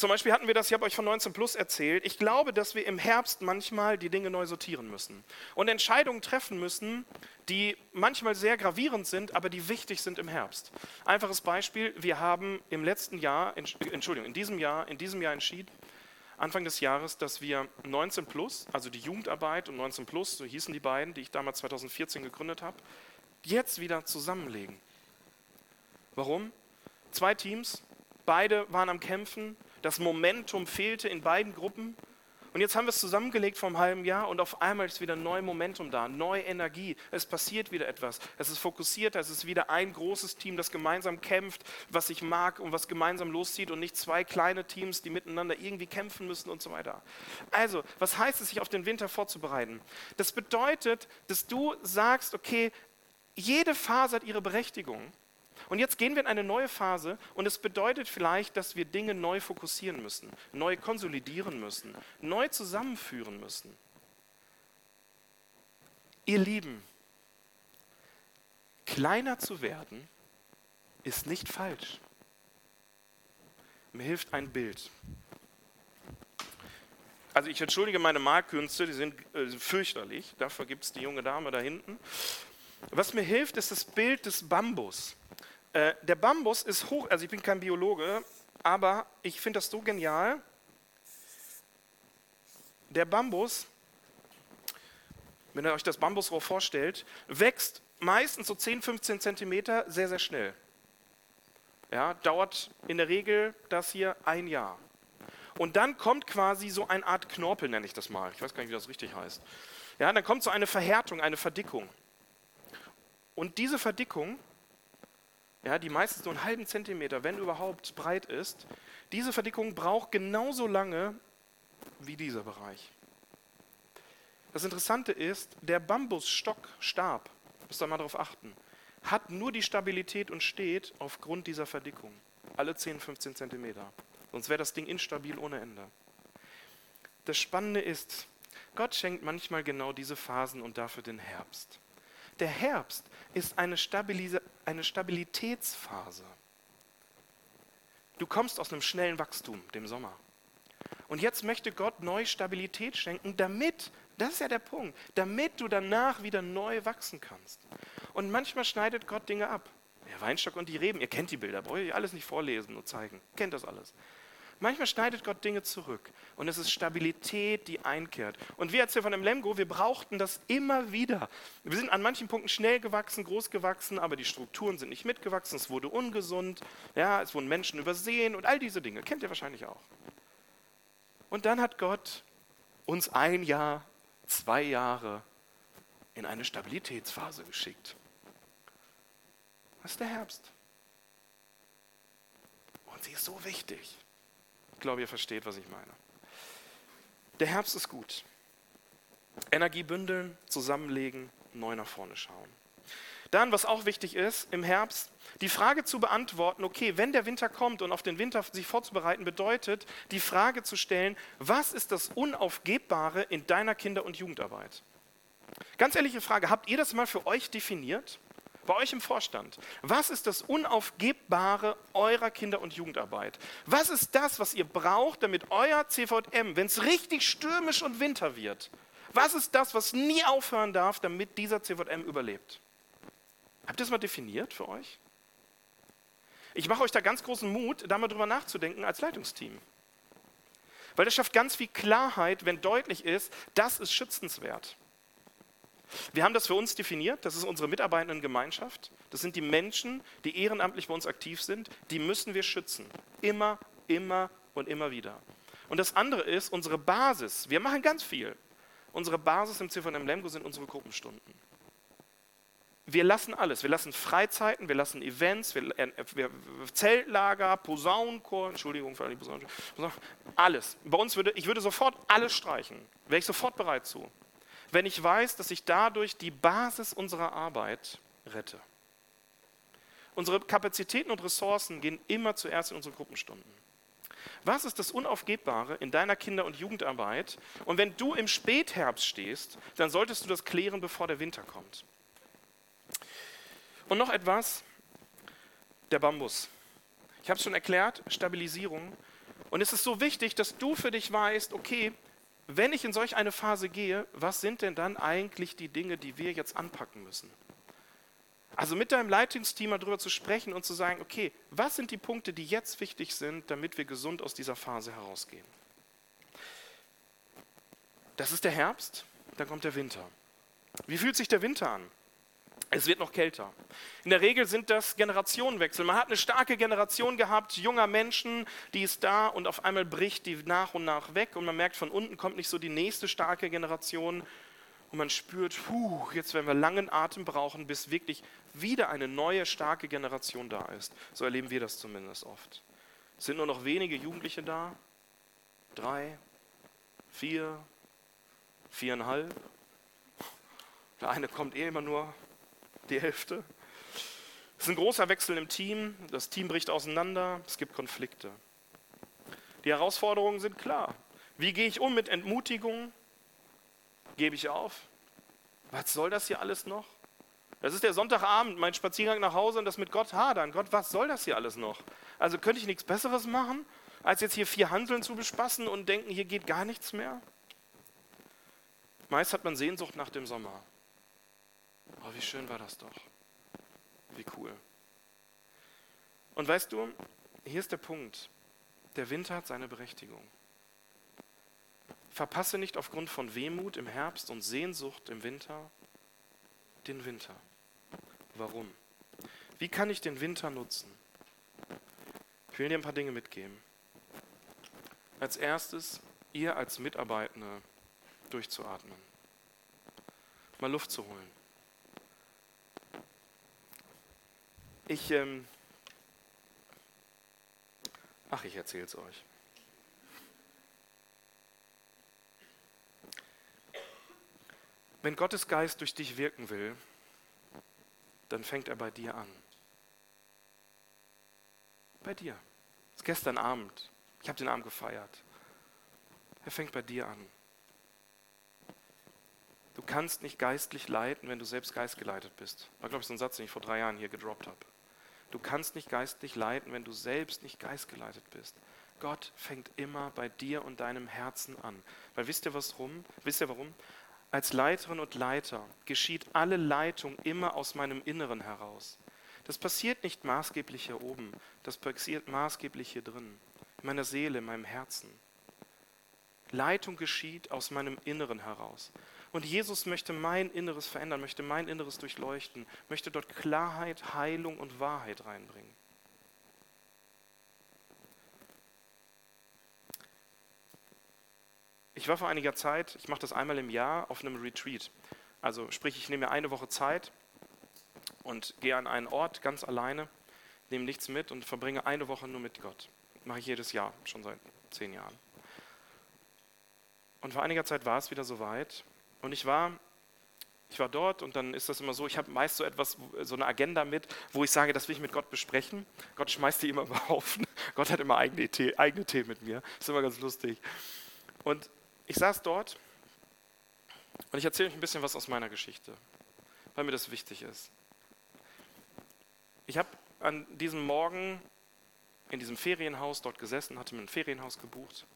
Zum Beispiel hatten wir das, ich habe euch von 19 Plus erzählt. Ich glaube, dass wir im Herbst manchmal die Dinge neu sortieren müssen und Entscheidungen treffen müssen, die manchmal sehr gravierend sind, aber die wichtig sind im Herbst. Einfaches Beispiel: Wir haben im letzten Jahr, Entschuldigung, in diesem Jahr, in diesem Jahr entschieden, Anfang des Jahres, dass wir 19 Plus, also die Jugendarbeit und 19 Plus, so hießen die beiden, die ich damals 2014 gegründet habe, jetzt wieder zusammenlegen. Warum? Zwei Teams, beide waren am Kämpfen, das Momentum fehlte in beiden Gruppen. Und jetzt haben wir es zusammengelegt vor einem halben Jahr und auf einmal ist wieder neu Momentum da, neue Energie. Es passiert wieder etwas. Es ist fokussiert, es ist wieder ein großes Team, das gemeinsam kämpft, was sich mag und was gemeinsam loszieht und nicht zwei kleine Teams, die miteinander irgendwie kämpfen müssen und so weiter. Also, was heißt es, sich auf den Winter vorzubereiten? Das bedeutet, dass du sagst, okay, jede Phase hat ihre Berechtigung. Und jetzt gehen wir in eine neue Phase und es bedeutet vielleicht, dass wir Dinge neu fokussieren müssen, neu konsolidieren müssen, neu zusammenführen müssen. Ihr Lieben, kleiner zu werden ist nicht falsch. Mir hilft ein Bild. Also ich entschuldige meine Malkünste, die sind äh, fürchterlich. Dafür gibt es die junge Dame da hinten. Was mir hilft, ist das Bild des Bambus. Äh, der Bambus ist hoch, also ich bin kein Biologe, aber ich finde das so genial. Der Bambus, wenn ihr euch das Bambusrohr vorstellt, wächst meistens so 10, 15 Zentimeter sehr, sehr schnell. Ja, dauert in der Regel das hier ein Jahr. Und dann kommt quasi so eine Art Knorpel, nenne ich das mal. Ich weiß gar nicht, wie das richtig heißt. Ja, dann kommt so eine Verhärtung, eine Verdickung. Und diese Verdickung, ja, die meistens nur einen halben Zentimeter, wenn überhaupt, breit ist, diese Verdickung braucht genauso lange wie dieser Bereich. Das Interessante ist, der Bambusstock, Stab, müsst ihr mal darauf achten, hat nur die Stabilität und steht aufgrund dieser Verdickung. Alle 10, 15 Zentimeter. Sonst wäre das Ding instabil ohne Ende. Das Spannende ist, Gott schenkt manchmal genau diese Phasen und dafür den Herbst. Der Herbst ist eine, Stabilis eine Stabilitätsphase. Du kommst aus einem schnellen Wachstum, dem Sommer. Und jetzt möchte Gott neu Stabilität schenken, damit, das ist ja der Punkt, damit du danach wieder neu wachsen kannst. Und manchmal schneidet Gott Dinge ab. Der Weinstock und die Reben, ihr kennt die Bilder, brauche ich alles nicht vorlesen und zeigen. Kennt das alles. Manchmal schneidet Gott Dinge zurück und es ist Stabilität, die einkehrt. Und wir als hier von dem Lemgo, wir brauchten das immer wieder. Wir sind an manchen Punkten schnell gewachsen, groß gewachsen, aber die Strukturen sind nicht mitgewachsen, es wurde ungesund, ja, es wurden Menschen übersehen und all diese Dinge. Kennt ihr wahrscheinlich auch. Und dann hat Gott uns ein Jahr, zwei Jahre in eine Stabilitätsphase geschickt. Das ist der Herbst. Und sie ist so wichtig. Ich glaube, ihr versteht, was ich meine. Der Herbst ist gut. Energie bündeln, zusammenlegen, neu nach vorne schauen. Dann, was auch wichtig ist, im Herbst die Frage zu beantworten, okay, wenn der Winter kommt und auf den Winter sich vorzubereiten, bedeutet die Frage zu stellen, was ist das Unaufgebbare in deiner Kinder- und Jugendarbeit? Ganz ehrliche Frage, habt ihr das mal für euch definiert? Bei euch im Vorstand, was ist das Unaufgebbare eurer Kinder- und Jugendarbeit? Was ist das, was ihr braucht, damit euer CVM, wenn es richtig stürmisch und Winter wird, was ist das, was nie aufhören darf, damit dieser CVM überlebt? Habt ihr das mal definiert für euch? Ich mache euch da ganz großen Mut, da mal drüber nachzudenken als Leitungsteam. Weil das schafft ganz viel Klarheit, wenn deutlich ist, das ist schützenswert. Wir haben das für uns definiert, das ist unsere Mitarbeitendengemeinschaft. Das sind die Menschen, die ehrenamtlich bei uns aktiv sind, die müssen wir schützen. Immer, immer und immer wieder. Und das andere ist unsere Basis. Wir machen ganz viel. Unsere Basis im CVM Lemgo sind unsere Gruppenstunden. Wir lassen alles. Wir lassen Freizeiten, wir lassen Events, wir, äh, wir, Zeltlager, Posaunenchor, Entschuldigung für alle Posaunen, alles. Bei uns würde, ich würde sofort alles streichen. Wäre ich sofort bereit zu wenn ich weiß, dass ich dadurch die Basis unserer Arbeit rette. Unsere Kapazitäten und Ressourcen gehen immer zuerst in unsere Gruppenstunden. Was ist das Unaufgebbare in deiner Kinder- und Jugendarbeit? Und wenn du im Spätherbst stehst, dann solltest du das klären, bevor der Winter kommt. Und noch etwas, der Bambus. Ich habe es schon erklärt, Stabilisierung. Und es ist so wichtig, dass du für dich weißt, okay, wenn ich in solch eine Phase gehe, was sind denn dann eigentlich die Dinge, die wir jetzt anpacken müssen? Also mit deinem Leitungsteam darüber zu sprechen und zu sagen, okay, was sind die Punkte, die jetzt wichtig sind, damit wir gesund aus dieser Phase herausgehen? Das ist der Herbst, dann kommt der Winter. Wie fühlt sich der Winter an? Es wird noch kälter. In der Regel sind das Generationenwechsel. Man hat eine starke Generation gehabt, junger Menschen, die ist da und auf einmal bricht die nach und nach weg und man merkt, von unten kommt nicht so die nächste starke Generation und man spürt, puh, jetzt werden wir langen Atem brauchen, bis wirklich wieder eine neue starke Generation da ist. So erleben wir das zumindest oft. Es sind nur noch wenige Jugendliche da, drei, vier, viereinhalb. Der eine kommt eh immer nur die Hälfte. Es ist ein großer Wechsel im Team, das Team bricht auseinander, es gibt Konflikte. Die Herausforderungen sind klar. Wie gehe ich um mit Entmutigung? Gebe ich auf? Was soll das hier alles noch? Das ist der Sonntagabend, mein Spaziergang nach Hause und das mit Gott hadern. Gott, was soll das hier alles noch? Also könnte ich nichts Besseres machen? als jetzt hier vier Handeln zu bespassen und denken, hier geht gar nichts mehr? Meist hat man Sehnsucht nach dem Sommer. Oh, wie schön war das doch. Wie cool. Und weißt du, hier ist der Punkt. Der Winter hat seine Berechtigung. Verpasse nicht aufgrund von Wehmut im Herbst und Sehnsucht im Winter den Winter. Warum? Wie kann ich den Winter nutzen? Ich will dir ein paar Dinge mitgeben. Als erstes, ihr als Mitarbeitende durchzuatmen. Mal Luft zu holen. Ich, ähm ach, ich erzähle es euch. Wenn Gottes Geist durch dich wirken will, dann fängt er bei dir an. Bei dir. Das ist gestern Abend. Ich habe den Abend gefeiert. Er fängt bei dir an. Du kannst nicht geistlich leiten, wenn du selbst geistgeleitet bist. War, glaube ich, so ein Satz, den ich vor drei Jahren hier gedroppt habe. Du kannst nicht geistlich leiten, wenn du selbst nicht geistgeleitet bist. Gott fängt immer bei dir und deinem Herzen an. Weil wisst ihr was rum? Wisst ihr warum? Als Leiterin und Leiter geschieht alle Leitung immer aus meinem Inneren heraus. Das passiert nicht maßgeblich hier oben, das passiert maßgeblich hier drin, in meiner Seele, in meinem Herzen. Leitung geschieht aus meinem Inneren heraus. Und Jesus möchte mein Inneres verändern, möchte mein Inneres durchleuchten, möchte dort Klarheit, Heilung und Wahrheit reinbringen. Ich war vor einiger Zeit, ich mache das einmal im Jahr, auf einem Retreat. Also sprich, ich nehme mir eine Woche Zeit und gehe an einen Ort ganz alleine, nehme nichts mit und verbringe eine Woche nur mit Gott. Mache ich jedes Jahr, schon seit zehn Jahren. Und vor einiger Zeit war es wieder soweit und ich war, ich war dort und dann ist das immer so, ich habe meist so etwas, so eine Agenda mit, wo ich sage, das will ich mit Gott besprechen. Gott schmeißt die immer über Haufen. Gott hat immer eigene, eigene Themen mit mir. Das ist immer ganz lustig. Und ich saß dort und ich erzähle euch ein bisschen was aus meiner Geschichte, weil mir das wichtig ist. Ich habe an diesem Morgen in diesem Ferienhaus dort gesessen, hatte mir ein Ferienhaus gebucht,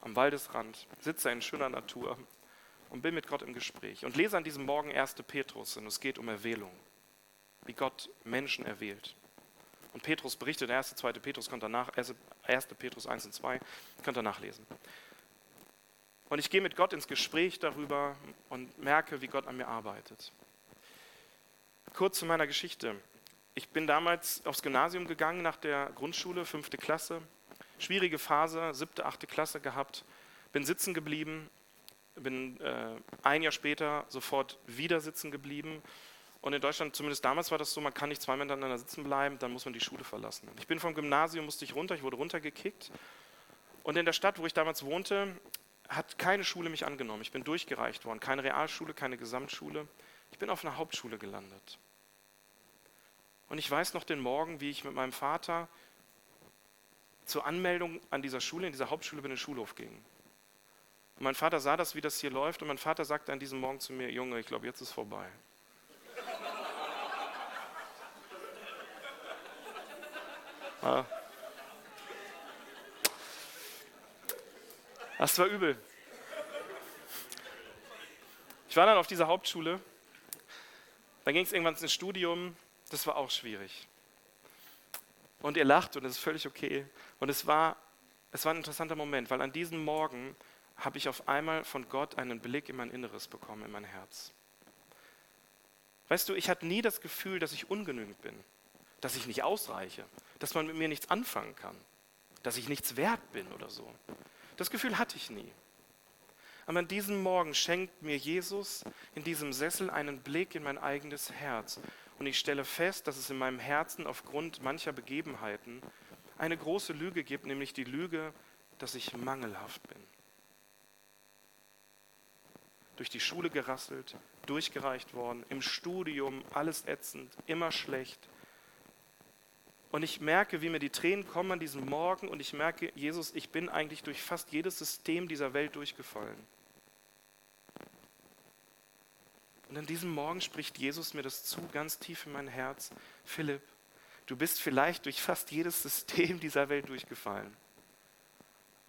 am Waldesrand, sitze in schöner Natur und bin mit Gott im Gespräch und lese an diesem Morgen 1. Petrus und es geht um Erwählung, wie Gott Menschen erwählt. Und Petrus berichtet, 1. 2. Petrus, könnt ihr nach, 1. Petrus 1 und 2, könnt ihr nachlesen. Und ich gehe mit Gott ins Gespräch darüber und merke, wie Gott an mir arbeitet. Kurz zu meiner Geschichte. Ich bin damals aufs Gymnasium gegangen nach der Grundschule, fünfte Klasse. Schwierige Phase, siebte, achte Klasse gehabt. Bin sitzen geblieben, bin äh, ein Jahr später sofort wieder sitzen geblieben. Und in Deutschland, zumindest damals war das so, man kann nicht zweimal miteinander sitzen bleiben, dann muss man die Schule verlassen. Ich bin vom Gymnasium, musste ich runter, ich wurde runtergekickt. Und in der Stadt, wo ich damals wohnte, hat keine Schule mich angenommen. Ich bin durchgereicht worden. Keine Realschule, keine Gesamtschule. Ich bin auf einer Hauptschule gelandet. Und ich weiß noch den Morgen, wie ich mit meinem Vater zur Anmeldung an dieser Schule, in dieser Hauptschule, über den Schulhof ging. Und mein Vater sah das, wie das hier läuft, und mein Vater sagte an diesem Morgen zu mir: Junge, ich glaube, jetzt ist vorbei. Ja. Das war übel. Ich war dann auf dieser Hauptschule. Dann ging es irgendwann ins Studium. Das war auch schwierig. Und ihr lacht und es ist völlig okay. Und es war, es war ein interessanter Moment, weil an diesem Morgen habe ich auf einmal von Gott einen Blick in mein Inneres bekommen, in mein Herz. Weißt du, ich hatte nie das Gefühl, dass ich ungenügend bin, dass ich nicht ausreiche, dass man mit mir nichts anfangen kann, dass ich nichts wert bin oder so. Das Gefühl hatte ich nie. Aber an diesem Morgen schenkt mir Jesus in diesem Sessel einen Blick in mein eigenes Herz. Und ich stelle fest, dass es in meinem Herzen aufgrund mancher Begebenheiten eine große Lüge gibt, nämlich die Lüge, dass ich mangelhaft bin. Durch die Schule gerasselt, durchgereicht worden, im Studium alles ätzend, immer schlecht, und ich merke, wie mir die Tränen kommen an diesem Morgen und ich merke, Jesus, ich bin eigentlich durch fast jedes System dieser Welt durchgefallen. Und an diesem Morgen spricht Jesus mir das zu, ganz tief in mein Herz. Philipp, du bist vielleicht durch fast jedes System dieser Welt durchgefallen.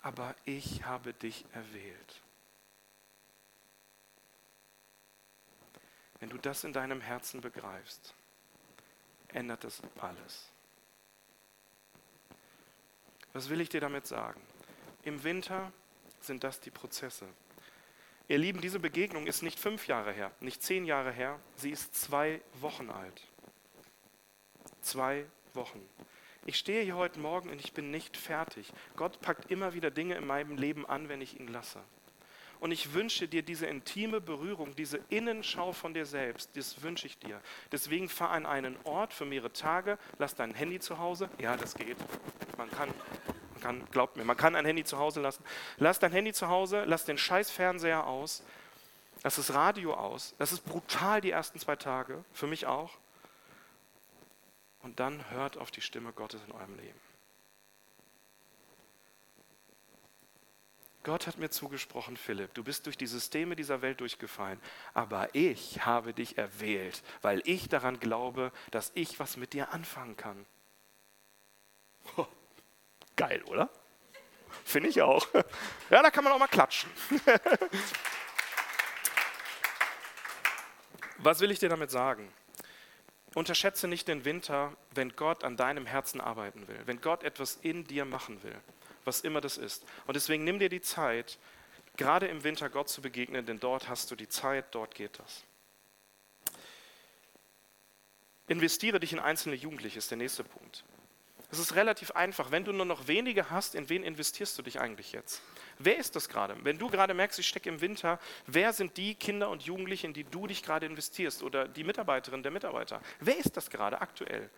aber ich habe dich erwählt. Wenn du das in deinem Herzen begreifst, ändert das alles. Was will ich dir damit sagen? Im Winter sind das die Prozesse. Ihr Lieben, diese Begegnung ist nicht fünf Jahre her, nicht zehn Jahre her, sie ist zwei Wochen alt. Zwei Wochen. Ich stehe hier heute Morgen und ich bin nicht fertig. Gott packt immer wieder Dinge in meinem Leben an, wenn ich ihn lasse. Und ich wünsche dir diese intime Berührung, diese Innenschau von dir selbst, das wünsche ich dir. Deswegen fahr an einen Ort für mehrere Tage, lass dein Handy zu Hause. Ja, das geht. Man kann, man kann, glaubt mir, man kann ein Handy zu Hause lassen. Lass dein Handy zu Hause, lass den scheiß Fernseher aus, lass das Radio aus. Das ist brutal die ersten zwei Tage, für mich auch. Und dann hört auf die Stimme Gottes in eurem Leben. Gott hat mir zugesprochen, Philipp, du bist durch die Systeme dieser Welt durchgefallen, aber ich habe dich erwählt, weil ich daran glaube, dass ich was mit dir anfangen kann. Oh, geil, oder? Finde ich auch. Ja, da kann man auch mal klatschen. Was will ich dir damit sagen? Unterschätze nicht den Winter, wenn Gott an deinem Herzen arbeiten will, wenn Gott etwas in dir machen will was immer das ist. Und deswegen nimm dir die Zeit, gerade im Winter Gott zu begegnen, denn dort hast du die Zeit, dort geht das. Investiere dich in einzelne Jugendliche, ist der nächste Punkt. Es ist relativ einfach. Wenn du nur noch wenige hast, in wen investierst du dich eigentlich jetzt? Wer ist das gerade? Wenn du gerade merkst, ich stecke im Winter, wer sind die Kinder und Jugendlichen, in die du dich gerade investierst oder die Mitarbeiterin, der Mitarbeiter? Wer ist das gerade aktuell?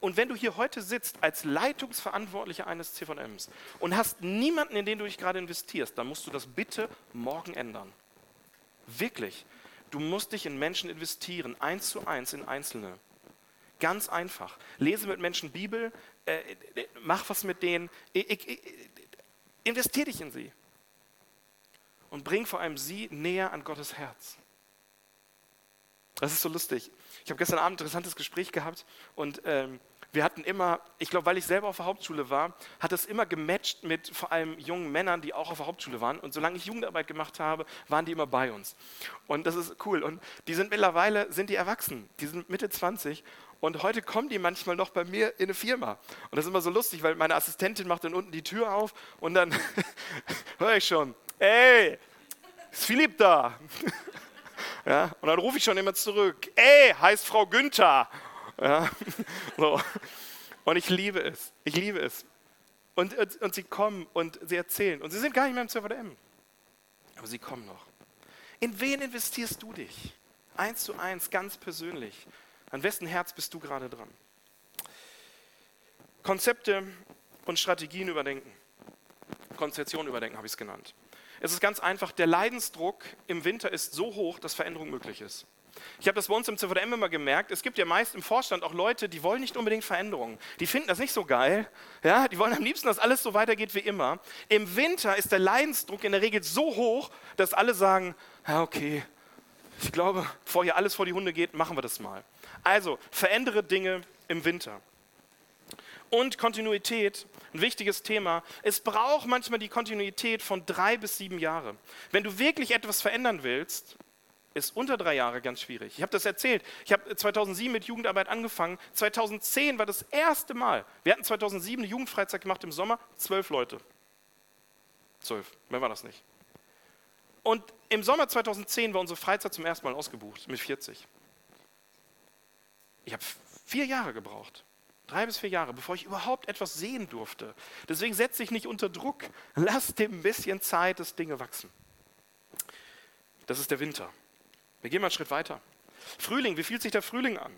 Und wenn du hier heute sitzt als Leitungsverantwortlicher eines CVMs und hast niemanden, in den du dich gerade investierst, dann musst du das bitte morgen ändern. Wirklich. Du musst dich in Menschen investieren, eins zu eins in Einzelne. Ganz einfach. Lese mit Menschen Bibel, äh, mach was mit denen, investier dich in sie. Und bring vor allem sie näher an Gottes Herz. Das ist so lustig. Ich habe gestern Abend ein interessantes Gespräch gehabt und ähm, wir hatten immer, ich glaube, weil ich selber auf der Hauptschule war, hat das immer gematcht mit vor allem jungen Männern, die auch auf der Hauptschule waren. Und solange ich Jugendarbeit gemacht habe, waren die immer bei uns. Und das ist cool. Und die sind mittlerweile, sind die erwachsen. Die sind Mitte 20. Und heute kommen die manchmal noch bei mir in eine Firma. Und das ist immer so lustig, weil meine Assistentin macht dann unten die Tür auf und dann höre ich schon, ey, ist Philipp da? Ja, und dann rufe ich schon immer zurück, ey, heißt Frau Günther. Ja, so. Und ich liebe es, ich liebe es. Und, und, und, sie kommen und sie erzählen. Und sie sind gar nicht mehr im CVDM. Aber sie kommen noch. In wen investierst du dich? Eins zu eins, ganz persönlich. An wessen Herz bist du gerade dran? Konzepte und Strategien überdenken. Konzeption überdenken habe ich es genannt. Es ist ganz einfach, der Leidensdruck im Winter ist so hoch, dass Veränderung möglich ist. Ich habe das bei uns im CVDM immer gemerkt, es gibt ja meist im Vorstand auch Leute, die wollen nicht unbedingt Veränderungen. Die finden das nicht so geil. Ja, die wollen am liebsten, dass alles so weitergeht wie immer. Im Winter ist der Leidensdruck in der Regel so hoch, dass alle sagen, ja okay, ich glaube, bevor hier alles vor die Hunde geht, machen wir das mal. Also, verändere Dinge im Winter und Kontinuität, ein wichtiges Thema. Es braucht manchmal die Kontinuität von drei bis sieben Jahre. Wenn du wirklich etwas verändern willst, ist unter drei Jahre ganz schwierig. Ich habe das erzählt. Ich habe 2007 mit Jugendarbeit angefangen. 2010 war das erste Mal. Wir hatten 2007 eine Jugendfreizeit gemacht im Sommer. Zwölf Leute. Zwölf. Mehr war das nicht. Und im Sommer 2010 war unsere Freizeit zum ersten Mal ausgebucht mit 40. Ich habe vier Jahre gebraucht. Drei bis vier Jahre, bevor ich überhaupt etwas sehen durfte. Deswegen setze ich nicht unter Druck. Lass dem ein bisschen Zeit, dass Dinge wachsen. Das ist der Winter. Wir gehen mal einen Schritt weiter. Frühling, wie fühlt sich der Frühling an?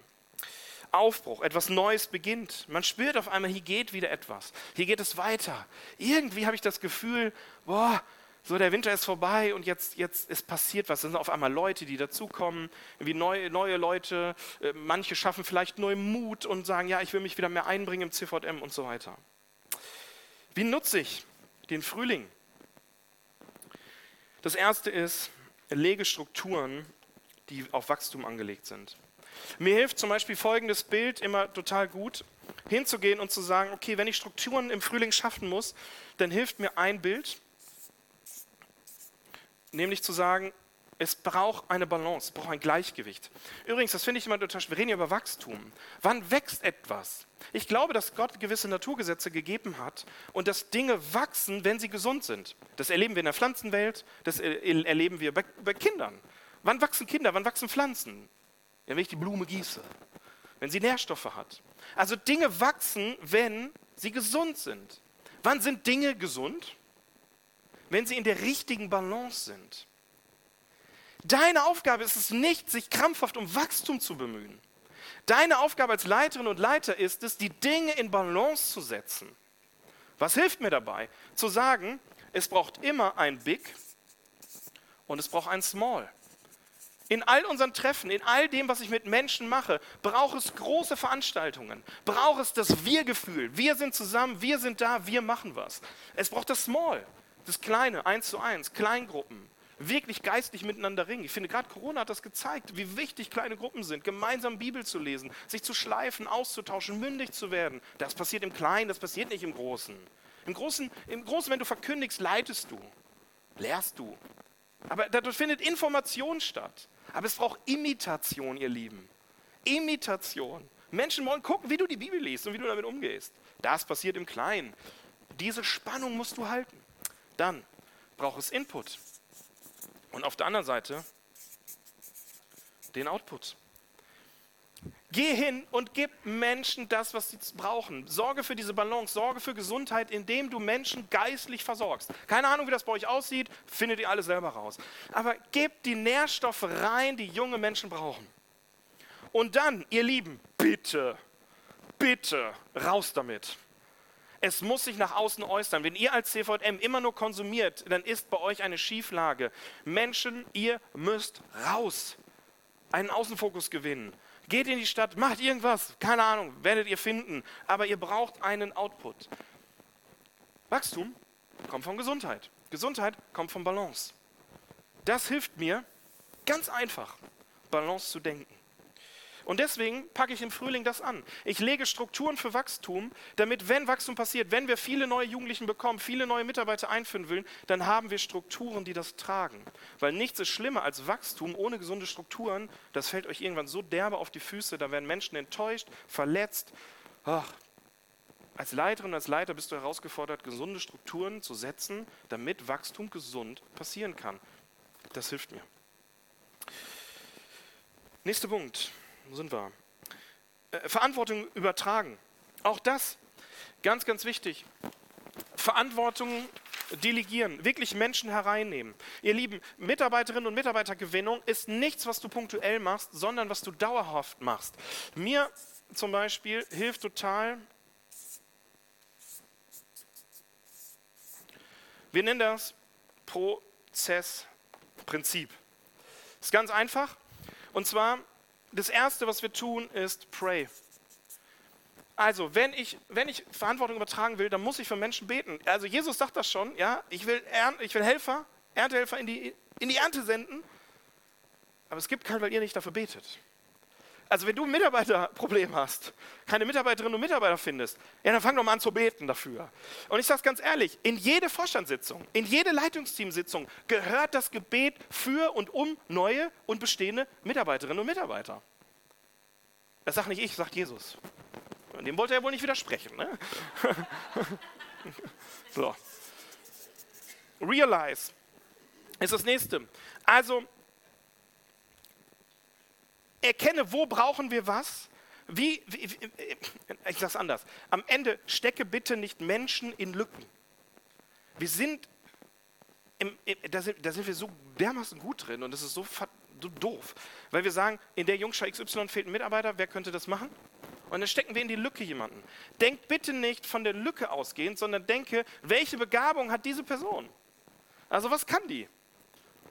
Aufbruch, etwas Neues beginnt. Man spürt auf einmal, hier geht wieder etwas. Hier geht es weiter. Irgendwie habe ich das Gefühl, boah, so der Winter ist vorbei und jetzt, jetzt ist passiert was. Es sind auf einmal Leute, die dazukommen, irgendwie neue, neue Leute. Äh, manche schaffen vielleicht neuen Mut und sagen, ja, ich will mich wieder mehr einbringen im CVM und so weiter. Wie nutze ich den Frühling? Das erste ist, lege Strukturen, die auf Wachstum angelegt sind. Mir hilft zum Beispiel folgendes Bild immer total gut. hinzugehen und zu sagen, okay, wenn ich Strukturen im Frühling schaffen muss, dann hilft mir ein Bild, nämlich zu sagen, es braucht eine Balance, es braucht ein Gleichgewicht. Übrigens, das finde ich immer total Wir reden ja über Wachstum. Wann wächst etwas? Ich glaube, dass Gott gewisse Naturgesetze gegeben hat und dass Dinge wachsen, wenn sie gesund sind. Das erleben wir in der Pflanzenwelt, das erleben wir bei, bei Kindern. Wann wachsen Kinder? Wann wachsen Pflanzen? Ja, wenn ich die Blume gieße, wenn sie Nährstoffe hat. Also Dinge wachsen, wenn sie gesund sind. Wann sind Dinge gesund? Wenn sie in der richtigen Balance sind. Deine Aufgabe ist es nicht, sich krampfhaft um Wachstum zu bemühen. Deine Aufgabe als Leiterin und Leiter ist es, die Dinge in Balance zu setzen. Was hilft mir dabei? Zu sagen, es braucht immer ein Big und es braucht ein Small. In all unseren Treffen, in all dem, was ich mit Menschen mache, braucht es große Veranstaltungen, braucht es das Wir-Gefühl. Wir sind zusammen, wir sind da, wir machen was. Es braucht das Small, das Kleine, eins zu eins, Kleingruppen, wirklich geistlich miteinander ringen. Ich finde, gerade Corona hat das gezeigt, wie wichtig kleine Gruppen sind, gemeinsam Bibel zu lesen, sich zu schleifen, auszutauschen, mündig zu werden. Das passiert im Kleinen, das passiert nicht im Großen. Im Großen, im Großen wenn du verkündigst, leitest du, lehrst du. Aber dadurch findet Information statt. Aber es braucht Imitation, ihr Lieben. Imitation. Menschen wollen gucken, wie du die Bibel liest und wie du damit umgehst. Das passiert im Kleinen. Diese Spannung musst du halten. Dann braucht es Input. Und auf der anderen Seite den Output. Geh hin und gib Menschen das, was sie brauchen. Sorge für diese Balance, sorge für Gesundheit, indem du Menschen geistlich versorgst. Keine Ahnung, wie das bei euch aussieht, findet ihr alle selber raus. Aber gib die Nährstoffe rein, die junge Menschen brauchen. Und dann, ihr Lieben, bitte, bitte, raus damit. Es muss sich nach außen äußern. Wenn ihr als CVM immer nur konsumiert, dann ist bei euch eine Schieflage. Menschen, ihr müsst raus. Einen Außenfokus gewinnen. Geht in die Stadt, macht irgendwas. Keine Ahnung, werdet ihr finden. Aber ihr braucht einen Output. Wachstum kommt von Gesundheit. Gesundheit kommt von Balance. Das hilft mir ganz einfach, Balance zu denken. Und deswegen packe ich im Frühling das an. Ich lege Strukturen für Wachstum, damit, wenn Wachstum passiert, wenn wir viele neue Jugendlichen bekommen, viele neue Mitarbeiter einführen wollen, dann haben wir Strukturen, die das tragen. Weil nichts ist schlimmer als Wachstum ohne gesunde Strukturen. Das fällt euch irgendwann so derbe auf die Füße, da werden Menschen enttäuscht, verletzt. Ach, als Leiterin, als Leiter bist du herausgefordert, gesunde Strukturen zu setzen, damit Wachstum gesund passieren kann. Das hilft mir. Nächster Punkt. Sind wir? Äh, Verantwortung übertragen. Auch das ganz, ganz wichtig. Verantwortung delegieren, wirklich Menschen hereinnehmen. Ihr Lieben, Mitarbeiterinnen und Mitarbeitergewinnung ist nichts, was du punktuell machst, sondern was du dauerhaft machst. Mir zum Beispiel hilft total, wir nennen das Prozessprinzip. Ist ganz einfach. Und zwar das Erste, was wir tun, ist pray. Also, wenn ich, wenn ich Verantwortung übertragen will, dann muss ich für Menschen beten. Also, Jesus sagt das schon, ja, ich will, Ern, ich will Helfer, Erntehelfer in die, in die Ernte senden, aber es gibt keinen, weil ihr nicht dafür betet. Also, wenn du ein Mitarbeiterproblem hast, keine Mitarbeiterinnen und Mitarbeiter findest, ja, dann fang doch mal an zu beten dafür. Und ich sage es ganz ehrlich, in jede Vorstandssitzung, in jede Leitungsteamsitzung gehört das Gebet für und um neue und bestehende Mitarbeiterinnen und Mitarbeiter. Das sagt nicht ich, sagt Jesus. Und dem wollte er wohl nicht widersprechen. Ne? so. Realize ist das nächste. Also, erkenne, wo brauchen wir was. Wie, wie ich sage es anders. Am Ende stecke bitte nicht Menschen in Lücken. Wir sind, im, da, sind da sind wir so dermaßen gut drin und das ist so, so doof, weil wir sagen, in der Jungschar XY fehlt ein Mitarbeiter, wer könnte das machen? Und dann stecken wir in die Lücke jemanden. Denk bitte nicht von der Lücke ausgehend, sondern denke, welche Begabung hat diese Person? Also was kann die?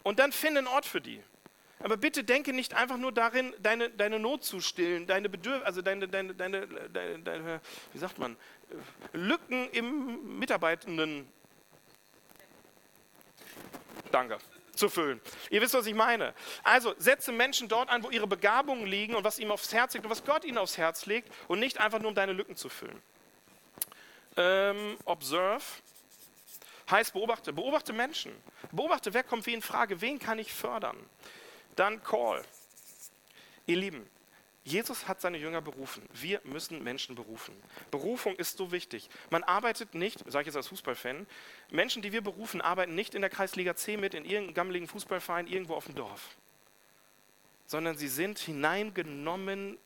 Und dann finde einen Ort für die. Aber bitte denke nicht einfach nur darin, deine, deine Not zu stillen, deine Bedürfnisse, also deine, deine, deine, deine, deine, wie sagt man, Lücken im Mitarbeitenden. Danke. zu füllen. Ihr wisst, was ich meine. Also setze Menschen dort ein, wo ihre Begabungen liegen und was ihm aufs Herz liegt und was Gott ihnen aufs Herz legt und nicht einfach nur, um deine Lücken zu füllen. Ähm, observe heißt beobachte. Beobachte Menschen. Beobachte, wer kommt wie in Frage, wen kann ich fördern. Dann call. Ihr Lieben, Jesus hat seine Jünger berufen. Wir müssen Menschen berufen. Berufung ist so wichtig. Man arbeitet nicht, sage ich jetzt als Fußballfan, Menschen, die wir berufen, arbeiten nicht in der Kreisliga C mit, in irgendeinem gammeligen Fußballverein irgendwo auf dem Dorf, sondern sie sind hineingenommen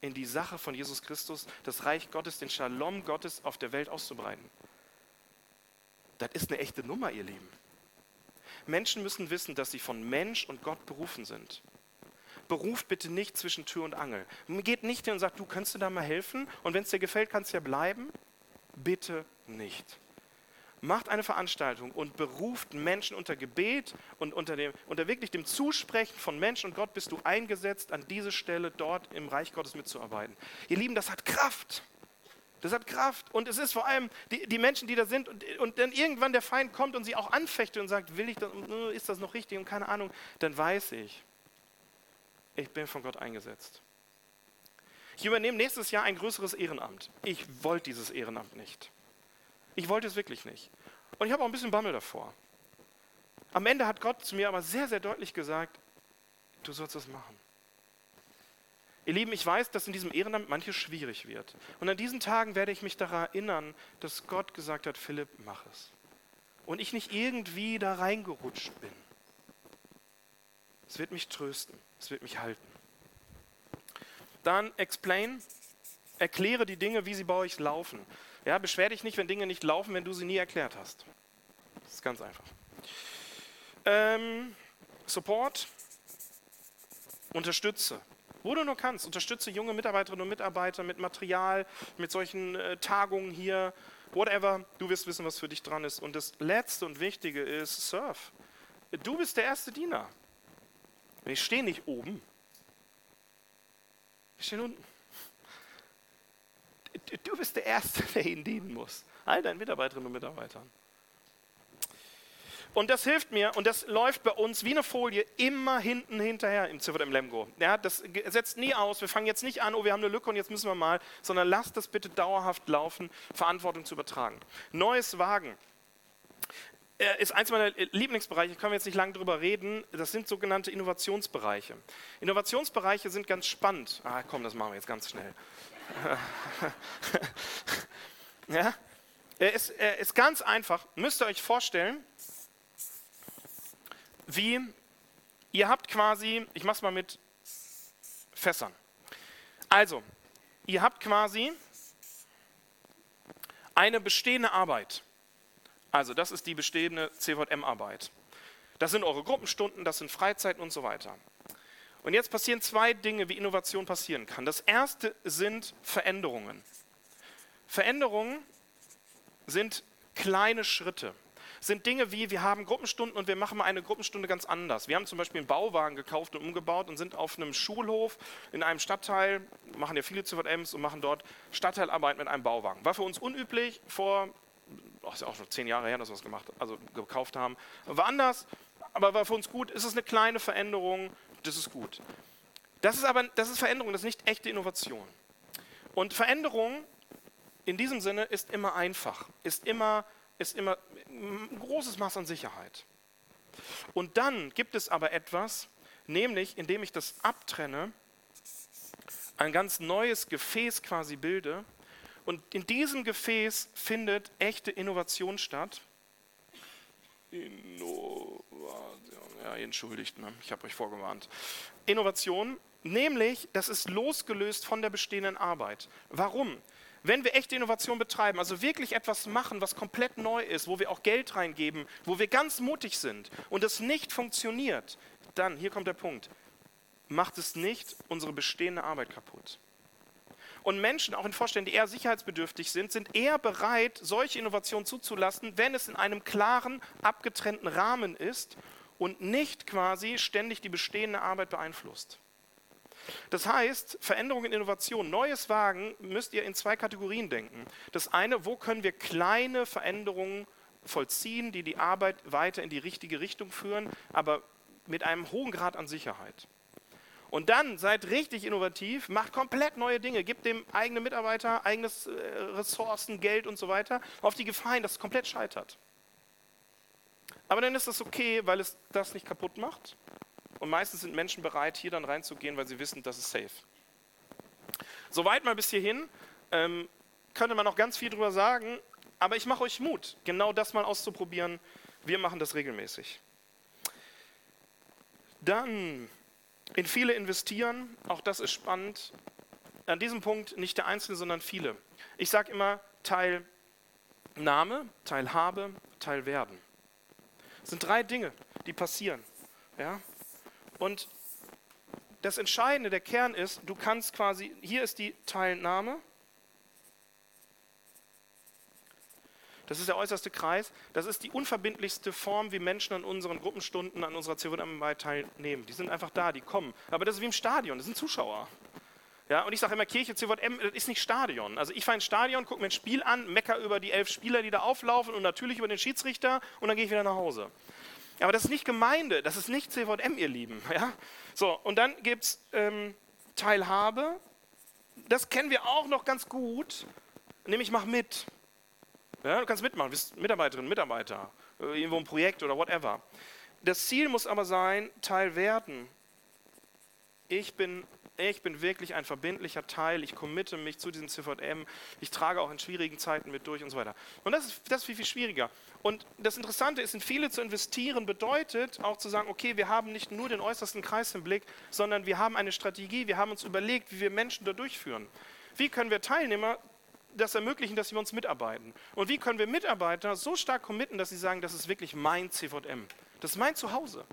in die Sache von Jesus Christus, das Reich Gottes, den Shalom Gottes auf der Welt auszubreiten. Das ist eine echte Nummer, ihr Lieben. Menschen müssen wissen, dass sie von Mensch und Gott berufen sind beruft bitte nicht zwischen Tür und Angel. Geht nicht hin und sagt, du kannst du da mal helfen und wenn es dir gefällt, kannst du ja bleiben. Bitte nicht. Macht eine Veranstaltung und beruft Menschen unter Gebet und unter, dem, unter wirklich dem Zusprechen von Mensch und Gott bist du eingesetzt, an diese Stelle dort im Reich Gottes mitzuarbeiten. Ihr Lieben, das hat Kraft. Das hat Kraft. Und es ist vor allem die, die Menschen, die da sind und, und dann irgendwann der Feind kommt und sie auch anfechtet und sagt, will ich das, ist das noch richtig und keine Ahnung, dann weiß ich, ich bin von Gott eingesetzt. Ich übernehme nächstes Jahr ein größeres Ehrenamt. Ich wollte dieses Ehrenamt nicht. Ich wollte es wirklich nicht. Und ich habe auch ein bisschen Bammel davor. Am Ende hat Gott zu mir aber sehr, sehr deutlich gesagt, du sollst das machen. Ihr Lieben, ich weiß, dass in diesem Ehrenamt manches schwierig wird. Und an diesen Tagen werde ich mich daran erinnern, dass Gott gesagt hat, Philipp, mach es. Und ich nicht irgendwie da reingerutscht bin. Es wird mich trösten. Es wird mich halten. Dann explain, erkläre die Dinge, wie sie bei euch laufen. Ja, beschwer dich nicht, wenn Dinge nicht laufen, wenn du sie nie erklärt hast. Das ist ganz einfach. Ähm, Support, unterstütze. Wo du nur kannst, unterstütze junge Mitarbeiterinnen und Mitarbeiter mit Material, mit solchen äh, Tagungen hier, whatever. Du wirst wissen, was für dich dran ist. Und das Letzte und Wichtige ist, surf. Du bist der erste Diener. Ich stehe nicht oben. Ich stehe unten. Du bist der Erste, der ihnen dienen muss. All deinen Mitarbeiterinnen und Mitarbeitern. Und das hilft mir und das läuft bei uns wie eine Folie immer hinten hinterher im Ziffert im Lemgo. Ja, das setzt nie aus. Wir fangen jetzt nicht an, oh, wir haben eine Lücke und jetzt müssen wir mal, sondern lasst das bitte dauerhaft laufen, Verantwortung zu übertragen. Neues Wagen ist eins meiner Lieblingsbereiche, können wir jetzt nicht lange drüber reden. Das sind sogenannte Innovationsbereiche. Innovationsbereiche sind ganz spannend. Ah, komm, das machen wir jetzt ganz schnell. ja? Er ist, er ist ganz einfach. Müsst ihr euch vorstellen, wie ihr habt quasi, ich mache es mal mit Fässern. Also, ihr habt quasi eine bestehende Arbeit. Also das ist die bestehende CVM-Arbeit. Das sind eure Gruppenstunden, das sind Freizeiten und so weiter. Und jetzt passieren zwei Dinge, wie Innovation passieren kann. Das erste sind Veränderungen. Veränderungen sind kleine Schritte. Sind Dinge wie, wir haben Gruppenstunden und wir machen mal eine Gruppenstunde ganz anders. Wir haben zum Beispiel einen Bauwagen gekauft und umgebaut und sind auf einem Schulhof in einem Stadtteil, machen ja viele CVMs und machen dort Stadtteilarbeit mit einem Bauwagen. War für uns unüblich vor oh, ist ja auch schon zehn Jahre her, dass wir es gemacht, also gekauft haben. War anders, aber war für uns gut. Ist es eine kleine Veränderung? Das ist gut. Das ist aber, das ist Veränderung, das ist nicht echte Innovation. Und Veränderung in diesem Sinne ist immer einfach, ist immer, ist immer ein großes Maß an Sicherheit. Und dann gibt es aber etwas, nämlich indem ich das abtrenne, ein ganz neues Gefäß quasi bilde, und in diesem Gefäß findet echte Innovation statt. Innovation, ja, entschuldigt, ne? ich habe euch vorgewarnt. Innovation, nämlich, das ist losgelöst von der bestehenden Arbeit. Warum? Wenn wir echte Innovation betreiben, also wirklich etwas machen, was komplett neu ist, wo wir auch Geld reingeben, wo wir ganz mutig sind und es nicht funktioniert, dann, hier kommt der Punkt, macht es nicht unsere bestehende Arbeit kaputt. Und Menschen, auch in Vorständen, die eher sicherheitsbedürftig sind, sind eher bereit, solche Innovationen zuzulassen, wenn es in einem klaren, abgetrennten Rahmen ist und nicht quasi ständig die bestehende Arbeit beeinflusst. Das heißt, Veränderung in Innovation, neues Wagen, müsst ihr in zwei Kategorien denken. Das eine, wo können wir kleine Veränderungen vollziehen, die die Arbeit weiter in die richtige Richtung führen, aber mit einem hohen Grad an Sicherheit. Und dann seid richtig innovativ, macht komplett neue Dinge, gebt dem eigenen Mitarbeiter eigenes äh, Ressourcen, Geld und so weiter, auf die Gefahr hin, dass es komplett scheitert. Aber dann ist das okay, weil es das nicht kaputt macht. Und meistens sind Menschen bereit, hier dann reinzugehen, weil sie wissen, das ist safe. Soweit mal bis hierhin. Ähm, könnte man noch ganz viel drüber sagen, aber ich mache euch Mut, genau das mal auszuprobieren. Wir machen das regelmäßig. Dann in viele investieren, auch das ist spannend. An diesem Punkt nicht der Einzelne, sondern viele. Ich sage immer Teilnahme, Teilhabe, Teilwerden. Das sind drei Dinge, die passieren. Ja? Und das Entscheidende, der Kern ist, du kannst quasi, hier ist die Teilnahme, Das ist der äußerste Kreis. Das ist die unverbindlichste Form, wie Menschen an unseren Gruppenstunden, an unserer CVM teilnehmen. Die sind einfach da, die kommen. Aber das ist wie im Stadion, das sind Zuschauer. Ja, und ich sage immer, Kirche, CVM, das ist nicht Stadion. Also ich fahre ins Stadion, gucke mir ein Spiel an, mecker über die elf Spieler, die da auflaufen und natürlich über den Schiedsrichter und dann gehe ich wieder nach Hause. Aber das ist nicht Gemeinde, das ist nicht CVM, ihr Lieben. Ja? So, und dann gibt es ähm, Teilhabe. Das kennen wir auch noch ganz gut, nämlich mach mit. Ja, du kannst mitmachen, bist Mitarbeiterin, Mitarbeiter, äh, irgendwo ein Projekt oder whatever. Das Ziel muss aber sein, Teil werden. Ich bin, ich bin wirklich ein verbindlicher Teil, ich committe mich zu diesem CVM, ich trage auch in schwierigen Zeiten mit durch und so weiter. Und das ist, das ist viel, viel schwieriger. Und das Interessante ist, in viele zu investieren bedeutet auch zu sagen, okay, wir haben nicht nur den äußersten Kreis im Blick, sondern wir haben eine Strategie, wir haben uns überlegt, wie wir Menschen da durchführen. Wie können wir Teilnehmer das ermöglichen, dass wir uns mitarbeiten? Und wie können wir Mitarbeiter so stark committen, dass sie sagen, das ist wirklich mein CVM, das ist mein Zuhause?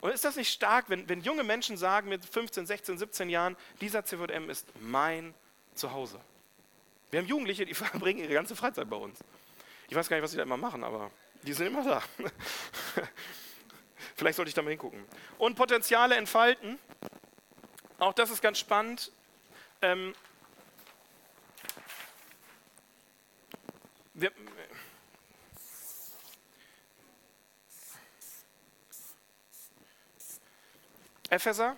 Und ist das nicht stark, wenn, wenn junge Menschen sagen mit 15, 16, 17 Jahren, dieser CVM ist mein Zuhause? Wir haben Jugendliche, die verbringen ihre ganze Freizeit bei uns. Ich weiß gar nicht, was sie da immer machen, aber die sind immer da. Vielleicht sollte ich da mal hingucken. Und Potenziale entfalten. Auch das ist ganz spannend. Ähm, wir, Epheser,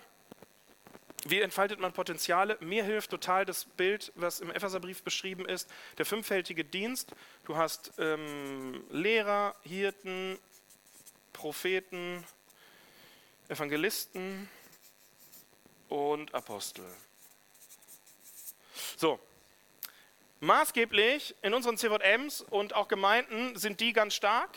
wie entfaltet man Potenziale? Mir hilft total das Bild, was im Epheserbrief beschrieben ist, der fünffältige Dienst. Du hast ähm, Lehrer, Hirten, Propheten, Evangelisten und Apostel. So, Maßgeblich in unseren CVMs und auch Gemeinden sind die ganz stark.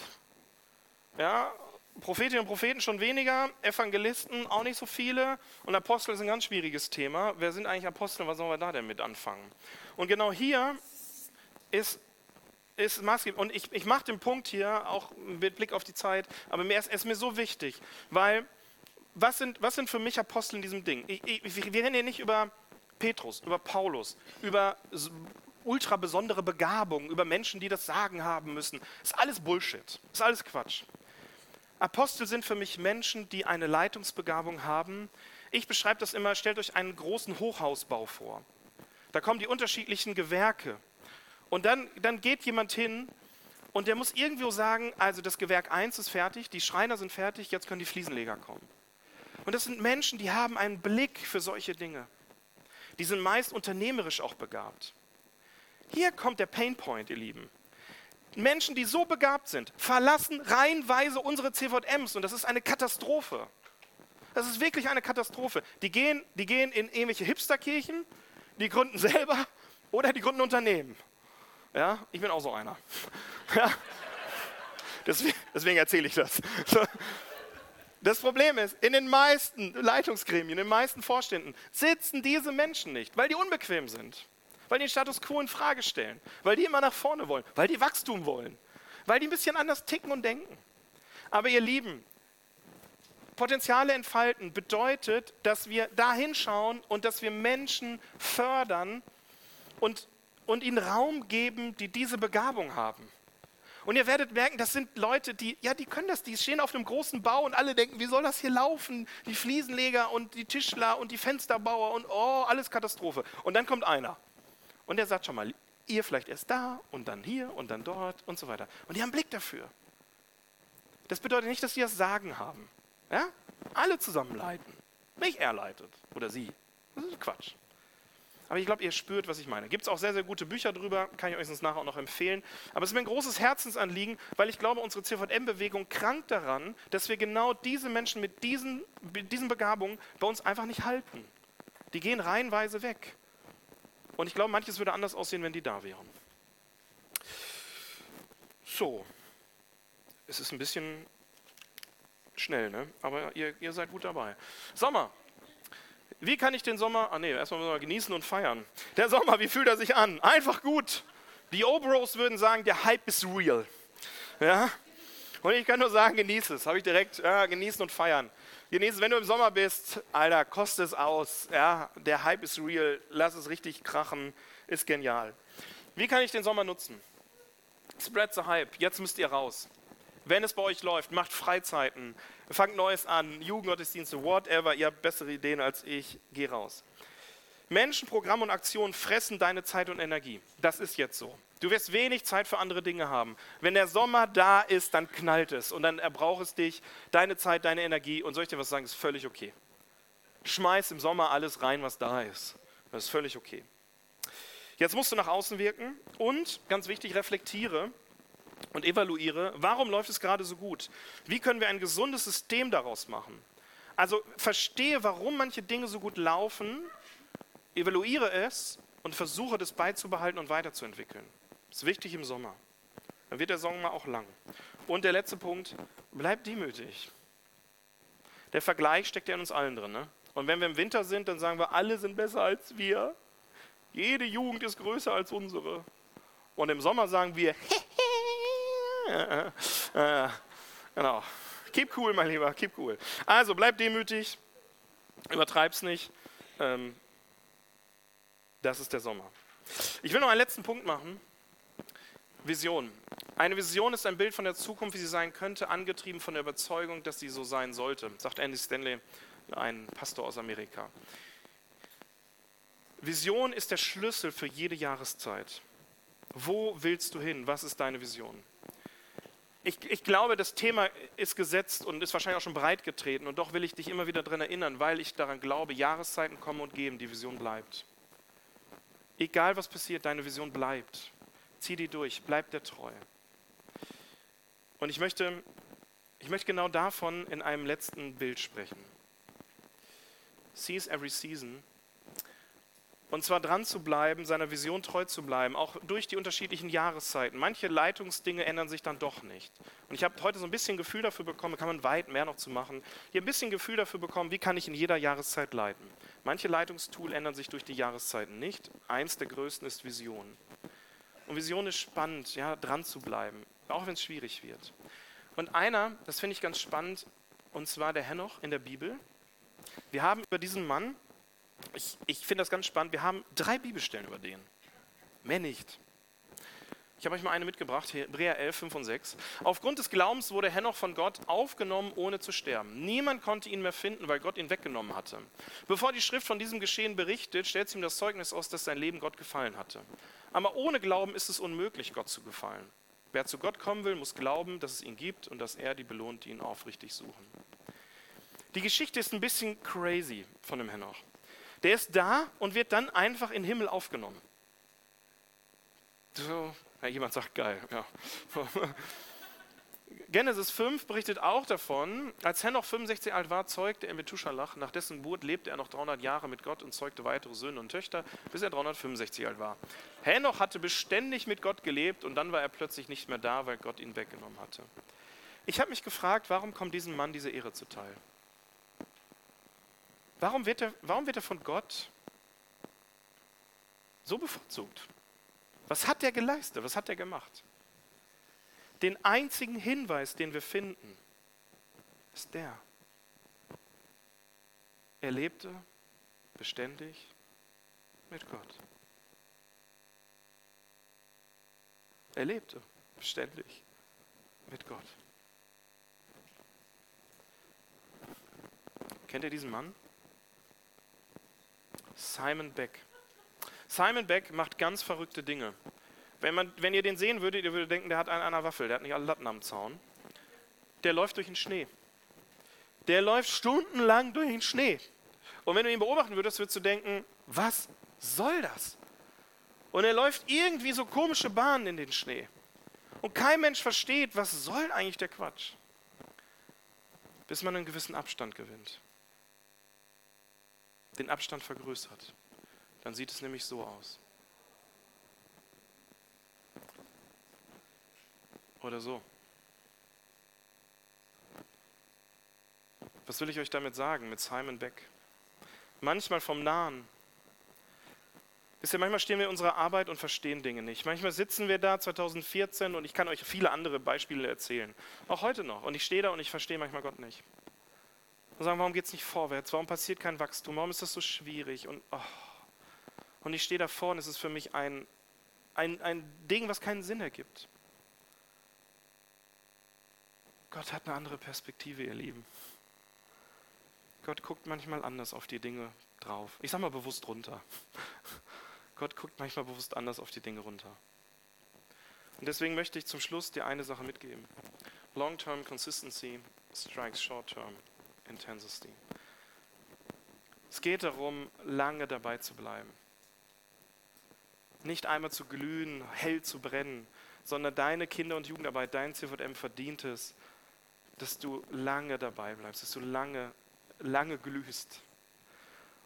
Ja, Prophetinnen und Propheten schon weniger, Evangelisten auch nicht so viele und Apostel ist ein ganz schwieriges Thema. Wer sind eigentlich Apostel? Was sollen wir da denn mit anfangen? Und genau hier ist, ist maßgeblich, und ich, ich mache den Punkt hier auch mit Blick auf die Zeit, aber mir ist, ist mir so wichtig, weil was sind, was sind für mich Apostel in diesem Ding? Ich, ich, wir reden hier nicht über Petrus, über Paulus, über ultra besondere Begabung, über Menschen, die das Sagen haben müssen. Ist alles Bullshit. Ist alles Quatsch. Apostel sind für mich Menschen, die eine Leitungsbegabung haben. Ich beschreibe das immer, stellt euch einen großen Hochhausbau vor. Da kommen die unterschiedlichen Gewerke. Und dann, dann geht jemand hin und der muss irgendwo sagen, also das Gewerk 1 ist fertig, die Schreiner sind fertig, jetzt können die Fliesenleger kommen. Und das sind Menschen, die haben einen Blick für solche Dinge. Die sind meist unternehmerisch auch begabt. Hier kommt der Painpoint, ihr Lieben. Menschen, die so begabt sind, verlassen reihenweise unsere CVMs und das ist eine Katastrophe. Das ist wirklich eine Katastrophe. Die gehen, die gehen in irgendwelche Hipsterkirchen, die gründen selber oder die gründen Unternehmen. Ja, ich bin auch so einer. Ja. Deswegen, deswegen erzähle ich das. Das Problem ist, in den meisten Leitungsgremien, in den meisten Vorständen sitzen diese Menschen nicht, weil die unbequem sind weil die den Status quo in Frage stellen, weil die immer nach vorne wollen, weil die Wachstum wollen, weil die ein bisschen anders ticken und denken. Aber ihr Lieben, Potenziale entfalten bedeutet, dass wir da hinschauen und dass wir Menschen fördern und, und ihnen Raum geben, die diese Begabung haben. Und ihr werdet merken, das sind Leute, die, ja, die können das, die stehen auf einem großen Bau und alle denken, wie soll das hier laufen? Die Fliesenleger und die Tischler und die Fensterbauer und oh, alles Katastrophe. Und dann kommt einer und er sagt schon mal, ihr vielleicht erst da und dann hier und dann dort und so weiter. Und die haben einen Blick dafür. Das bedeutet nicht, dass die das Sagen haben. Ja? Alle zusammen leiten. Nicht er leitet oder sie. Das ist Quatsch. Aber ich glaube, ihr spürt, was ich meine. Gibt es auch sehr, sehr gute Bücher drüber, kann ich euch sonst nachher auch noch empfehlen. Aber es ist mir ein großes Herzensanliegen, weil ich glaube, unsere CVM-Bewegung krankt daran, dass wir genau diese Menschen mit diesen, mit diesen Begabungen bei uns einfach nicht halten. Die gehen reihenweise weg. Und ich glaube, manches würde anders aussehen, wenn die da wären. So. Es ist ein bisschen schnell, ne? aber ihr, ihr seid gut dabei. Sommer. Wie kann ich den Sommer, ah nee, erstmal müssen wir genießen und feiern. Der Sommer, wie fühlt er sich an? Einfach gut. Die Oberos würden sagen, der Hype ist real. Ja? Und ich kann nur sagen, genieße es. Habe ich direkt, ja, genießen und feiern. Genieße, wenn du im Sommer bist, Alter, koste es aus. Ja? Der Hype ist real. Lass es richtig krachen. Ist genial. Wie kann ich den Sommer nutzen? Spread the Hype. Jetzt müsst ihr raus. Wenn es bei euch läuft, macht Freizeiten, fangt Neues an, Jugendgottesdienste, whatever, ihr habt bessere Ideen als ich, geh raus. Menschen, Programme und Aktionen fressen deine Zeit und Energie. Das ist jetzt so. Du wirst wenig Zeit für andere Dinge haben. Wenn der Sommer da ist, dann knallt es und dann erbraucht es dich, deine Zeit, deine Energie. Und soll ich dir was sagen, ist völlig okay. Schmeiß im Sommer alles rein, was da ist. Das ist völlig okay. Jetzt musst du nach außen wirken und, ganz wichtig, reflektiere, und evaluiere, warum läuft es gerade so gut? Wie können wir ein gesundes System daraus machen? Also verstehe, warum manche Dinge so gut laufen, evaluiere es und versuche das beizubehalten und weiterzuentwickeln. Das ist wichtig im Sommer. Dann wird der Sommer auch lang. Und der letzte Punkt, bleib demütig. Der Vergleich steckt ja in uns allen drin. Ne? Und wenn wir im Winter sind, dann sagen wir, alle sind besser als wir. Jede Jugend ist größer als unsere. Und im Sommer sagen wir, äh, genau. Keep cool, mein Lieber, keep cool. Also bleib demütig, übertreib's nicht. Ähm, das ist der Sommer. Ich will noch einen letzten Punkt machen. Vision. Eine Vision ist ein Bild von der Zukunft, wie sie sein könnte, angetrieben von der Überzeugung, dass sie so sein sollte, sagt Andy Stanley, ein Pastor aus Amerika. Vision ist der Schlüssel für jede Jahreszeit. Wo willst du hin? Was ist deine Vision? Ich, ich, glaube, das Thema ist gesetzt und ist wahrscheinlich auch schon breit getreten. Und doch will ich dich immer wieder daran erinnern, weil ich daran glaube, Jahreszeiten kommen und gehen, die Vision bleibt. Egal was passiert, deine Vision bleibt. Zieh die durch, bleib der treu. Und ich möchte, ich möchte genau davon in einem letzten Bild sprechen. Seize every season und zwar dran zu bleiben, seiner Vision treu zu bleiben, auch durch die unterschiedlichen Jahreszeiten. Manche Leitungsdinge ändern sich dann doch nicht. Und ich habe heute so ein bisschen Gefühl dafür bekommen, kann man weit mehr noch zu machen, hier ein bisschen Gefühl dafür bekommen, wie kann ich in jeder Jahreszeit leiten. Manche Leitungstool ändern sich durch die Jahreszeiten nicht. Eins der größten ist Vision. Und Vision ist spannend, ja, dran zu bleiben, auch wenn es schwierig wird. Und einer, das finde ich ganz spannend, und zwar der Henoch in der Bibel. Wir haben über diesen Mann ich, ich finde das ganz spannend. Wir haben drei Bibelstellen über den. Mehr nicht. Ich habe euch mal eine mitgebracht, Hebräer 11, 5 und 6. Aufgrund des Glaubens wurde Henoch von Gott aufgenommen, ohne zu sterben. Niemand konnte ihn mehr finden, weil Gott ihn weggenommen hatte. Bevor die Schrift von diesem Geschehen berichtet, stellt sie ihm das Zeugnis aus, dass sein Leben Gott gefallen hatte. Aber ohne Glauben ist es unmöglich, Gott zu gefallen. Wer zu Gott kommen will, muss glauben, dass es ihn gibt und dass er die belohnt, die ihn aufrichtig suchen. Die Geschichte ist ein bisschen crazy von dem Henoch. Der ist da und wird dann einfach in den Himmel aufgenommen. So, ja, jemand sagt geil. Ja. Genesis 5 berichtet auch davon, als Henoch 65 alt war, zeugte er Methuselah. Nach dessen Geburt lebte er noch 300 Jahre mit Gott und zeugte weitere Söhne und Töchter, bis er 365 alt war. Henoch hatte beständig mit Gott gelebt und dann war er plötzlich nicht mehr da, weil Gott ihn weggenommen hatte. Ich habe mich gefragt, warum kommt diesem Mann diese Ehre zuteil? Warum wird er, warum wird er von Gott so bevorzugt? Was hat er geleistet? Was hat er gemacht? Den einzigen Hinweis, den wir finden, ist der. Er lebte beständig mit Gott. Er lebte beständig mit Gott. Kennt ihr diesen Mann? Simon Beck. Simon Beck macht ganz verrückte Dinge. Wenn, man, wenn ihr den sehen würdet, ihr würdet denken, der hat einen an einer Waffel, der hat nicht alle Latten am Zaun. Der läuft durch den Schnee. Der läuft stundenlang durch den Schnee. Und wenn du ihn beobachten würdest, würdest du denken, was soll das? Und er läuft irgendwie so komische Bahnen in den Schnee. Und kein Mensch versteht, was soll eigentlich der Quatsch. Bis man einen gewissen Abstand gewinnt. Den Abstand vergrößert. Dann sieht es nämlich so aus. Oder so. Was will ich euch damit sagen mit Simon Beck? Manchmal vom Nahen. Wisst ihr, manchmal stehen wir in unserer Arbeit und verstehen Dinge nicht. Manchmal sitzen wir da 2014 und ich kann euch viele andere Beispiele erzählen. Auch heute noch. Und ich stehe da und ich verstehe manchmal Gott nicht. Und sagen, warum geht es nicht vorwärts? Warum passiert kein Wachstum? Warum ist das so schwierig? Und, oh. und ich stehe da vorne und es ist für mich ein, ein, ein Ding, was keinen Sinn ergibt. Gott hat eine andere Perspektive, ihr Lieben. Gott guckt manchmal anders auf die Dinge drauf. Ich sage mal bewusst runter. Gott guckt manchmal bewusst anders auf die Dinge runter. Und deswegen möchte ich zum Schluss dir eine Sache mitgeben. Long-term consistency strikes short-term intensity. Es geht darum, lange dabei zu bleiben. Nicht einmal zu glühen, hell zu brennen, sondern deine Kinder- und Jugendarbeit, dein CVM verdient es, dass du lange dabei bleibst, dass du lange, lange glühst.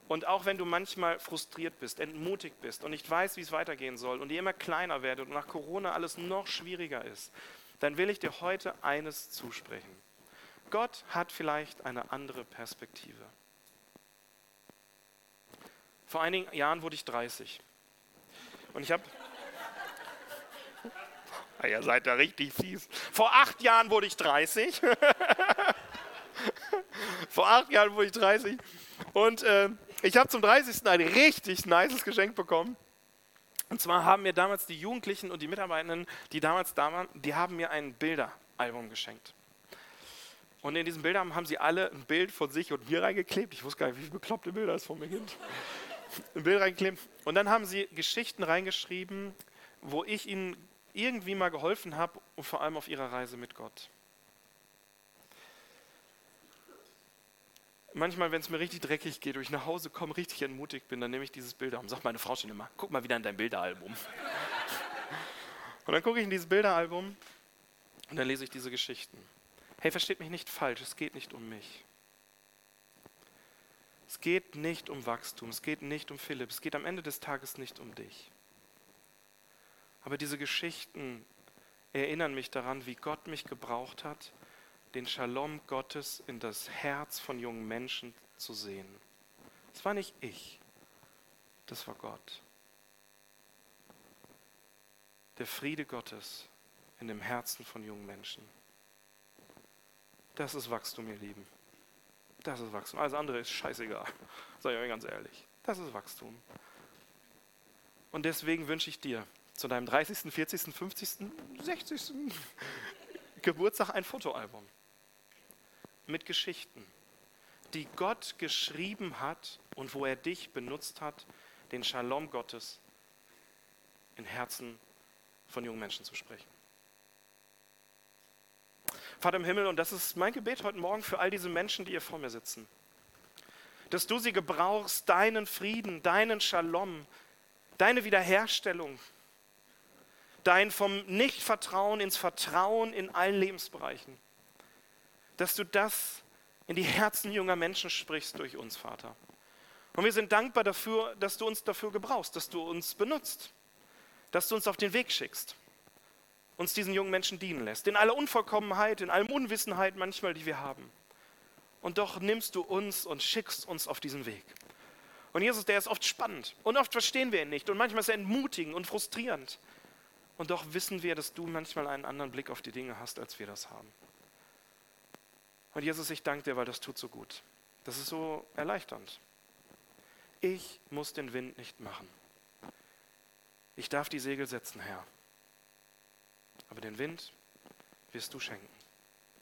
Und auch wenn du manchmal frustriert bist, entmutigt bist und nicht weißt, wie es weitergehen soll und ihr immer kleiner werdet und nach Corona alles noch schwieriger ist, dann will ich dir heute eines zusprechen. Gott hat vielleicht eine andere Perspektive. Vor einigen Jahren wurde ich 30. Und ich habe Ah, ihr seid da richtig fies. Vor acht Jahren wurde ich 30. Vor acht Jahren wurde ich 30. Und äh, ich habe zum 30. ein richtig nices Geschenk bekommen. Und zwar haben mir damals die Jugendlichen und die Mitarbeitenden, die damals da waren, die haben mir ein Bilderalbum geschenkt. Und in diesem Bilderalbum haben sie alle ein Bild von sich und mir reingeklebt. Ich wusste gar nicht, wie viele bekloppte Bilder es von mir gibt. Ein Bild reingeklebt. Und dann haben sie Geschichten reingeschrieben, wo ich ihnen irgendwie mal geholfen habe und vor allem auf ihrer Reise mit Gott. Manchmal, wenn es mir richtig dreckig geht und ich nach Hause komme, richtig entmutigt bin, dann nehme ich dieses Bilderalbum. Sagt meine Frau schon immer, guck mal wieder in dein Bilderalbum. und dann gucke ich in dieses Bilderalbum und dann lese ich diese Geschichten. Hey, versteht mich nicht falsch, es geht nicht um mich. Es geht nicht um Wachstum, es geht nicht um Philipp, es geht am Ende des Tages nicht um dich. Aber diese Geschichten erinnern mich daran, wie Gott mich gebraucht hat, den Shalom Gottes in das Herz von jungen Menschen zu sehen. Es war nicht ich, das war Gott. Der Friede Gottes in dem Herzen von jungen Menschen. Das ist Wachstum, ihr Lieben. Das ist Wachstum. Alles andere ist scheißegal. Sag ich euch ganz ehrlich. Das ist Wachstum. Und deswegen wünsche ich dir, zu deinem 30., 40., 50., 60. Geburtstag ein Fotoalbum mit Geschichten, die Gott geschrieben hat und wo er dich benutzt hat, den Shalom Gottes in Herzen von jungen Menschen zu sprechen. Vater im Himmel, und das ist mein Gebet heute Morgen für all diese Menschen, die hier vor mir sitzen, dass du sie gebrauchst, deinen Frieden, deinen Shalom, deine Wiederherstellung, dein vom Nichtvertrauen ins Vertrauen in allen Lebensbereichen. Dass du das in die Herzen junger Menschen sprichst durch uns, Vater. Und wir sind dankbar dafür, dass du uns dafür gebrauchst, dass du uns benutzt, dass du uns auf den Weg schickst, uns diesen jungen Menschen dienen lässt, in aller Unvollkommenheit, in allem Unwissenheit manchmal, die wir haben. Und doch nimmst du uns und schickst uns auf diesen Weg. Und Jesus, der ist oft spannend und oft verstehen wir ihn nicht und manchmal ist er entmutigend und frustrierend. Und doch wissen wir, dass du manchmal einen anderen Blick auf die Dinge hast, als wir das haben. Und Jesus, ich danke dir, weil das tut so gut. Das ist so erleichternd. Ich muss den Wind nicht machen. Ich darf die Segel setzen, Herr. Aber den Wind wirst du schenken.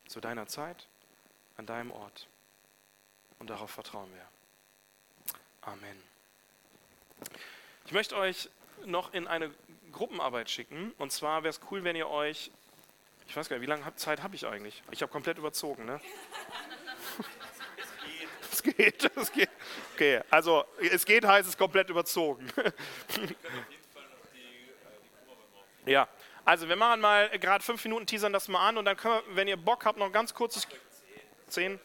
Zu deiner Zeit, an deinem Ort. Und darauf vertrauen wir. Amen. Ich möchte euch noch in eine Gruppenarbeit schicken. Und zwar wäre es cool, wenn ihr euch, ich weiß gar nicht, wie lange Zeit habe ich eigentlich? Ich habe komplett überzogen, ne? Es geht, es geht. Okay, also es geht heißt es komplett überzogen. Ja, also wir machen mal gerade fünf Minuten, teasern das mal an und dann können wir, wenn ihr Bock habt, noch ganz kurzes... Zehn?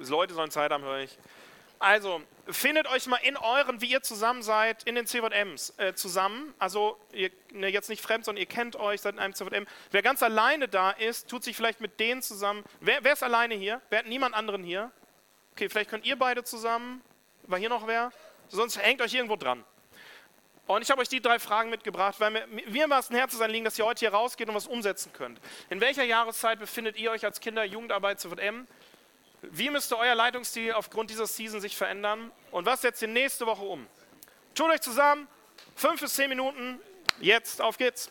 Leute sollen Zeit haben, höre ich. Also, findet euch mal in euren, wie ihr zusammen seid, in den CVMs äh, zusammen. Also, ihr, ne, jetzt nicht fremd, sondern ihr kennt euch, seid in einem CVM. Wer ganz alleine da ist, tut sich vielleicht mit denen zusammen. Wer, wer ist alleine hier? Wer hat niemand anderen hier? Okay, vielleicht könnt ihr beide zusammen. War hier noch wer? Sonst hängt euch irgendwo dran. Und ich habe euch die drei Fragen mitgebracht, weil mir, mir war es ein Herz liegen, dass ihr heute hier rausgeht und was umsetzen könnt. In welcher Jahreszeit befindet ihr euch als Kinder Jugendarbeit CVM? Wie müsste euer Leitungsstil aufgrund dieser Season sich verändern? Und was setzt ihr nächste Woche um? Tut euch zusammen, fünf bis zehn Minuten, jetzt, auf geht's.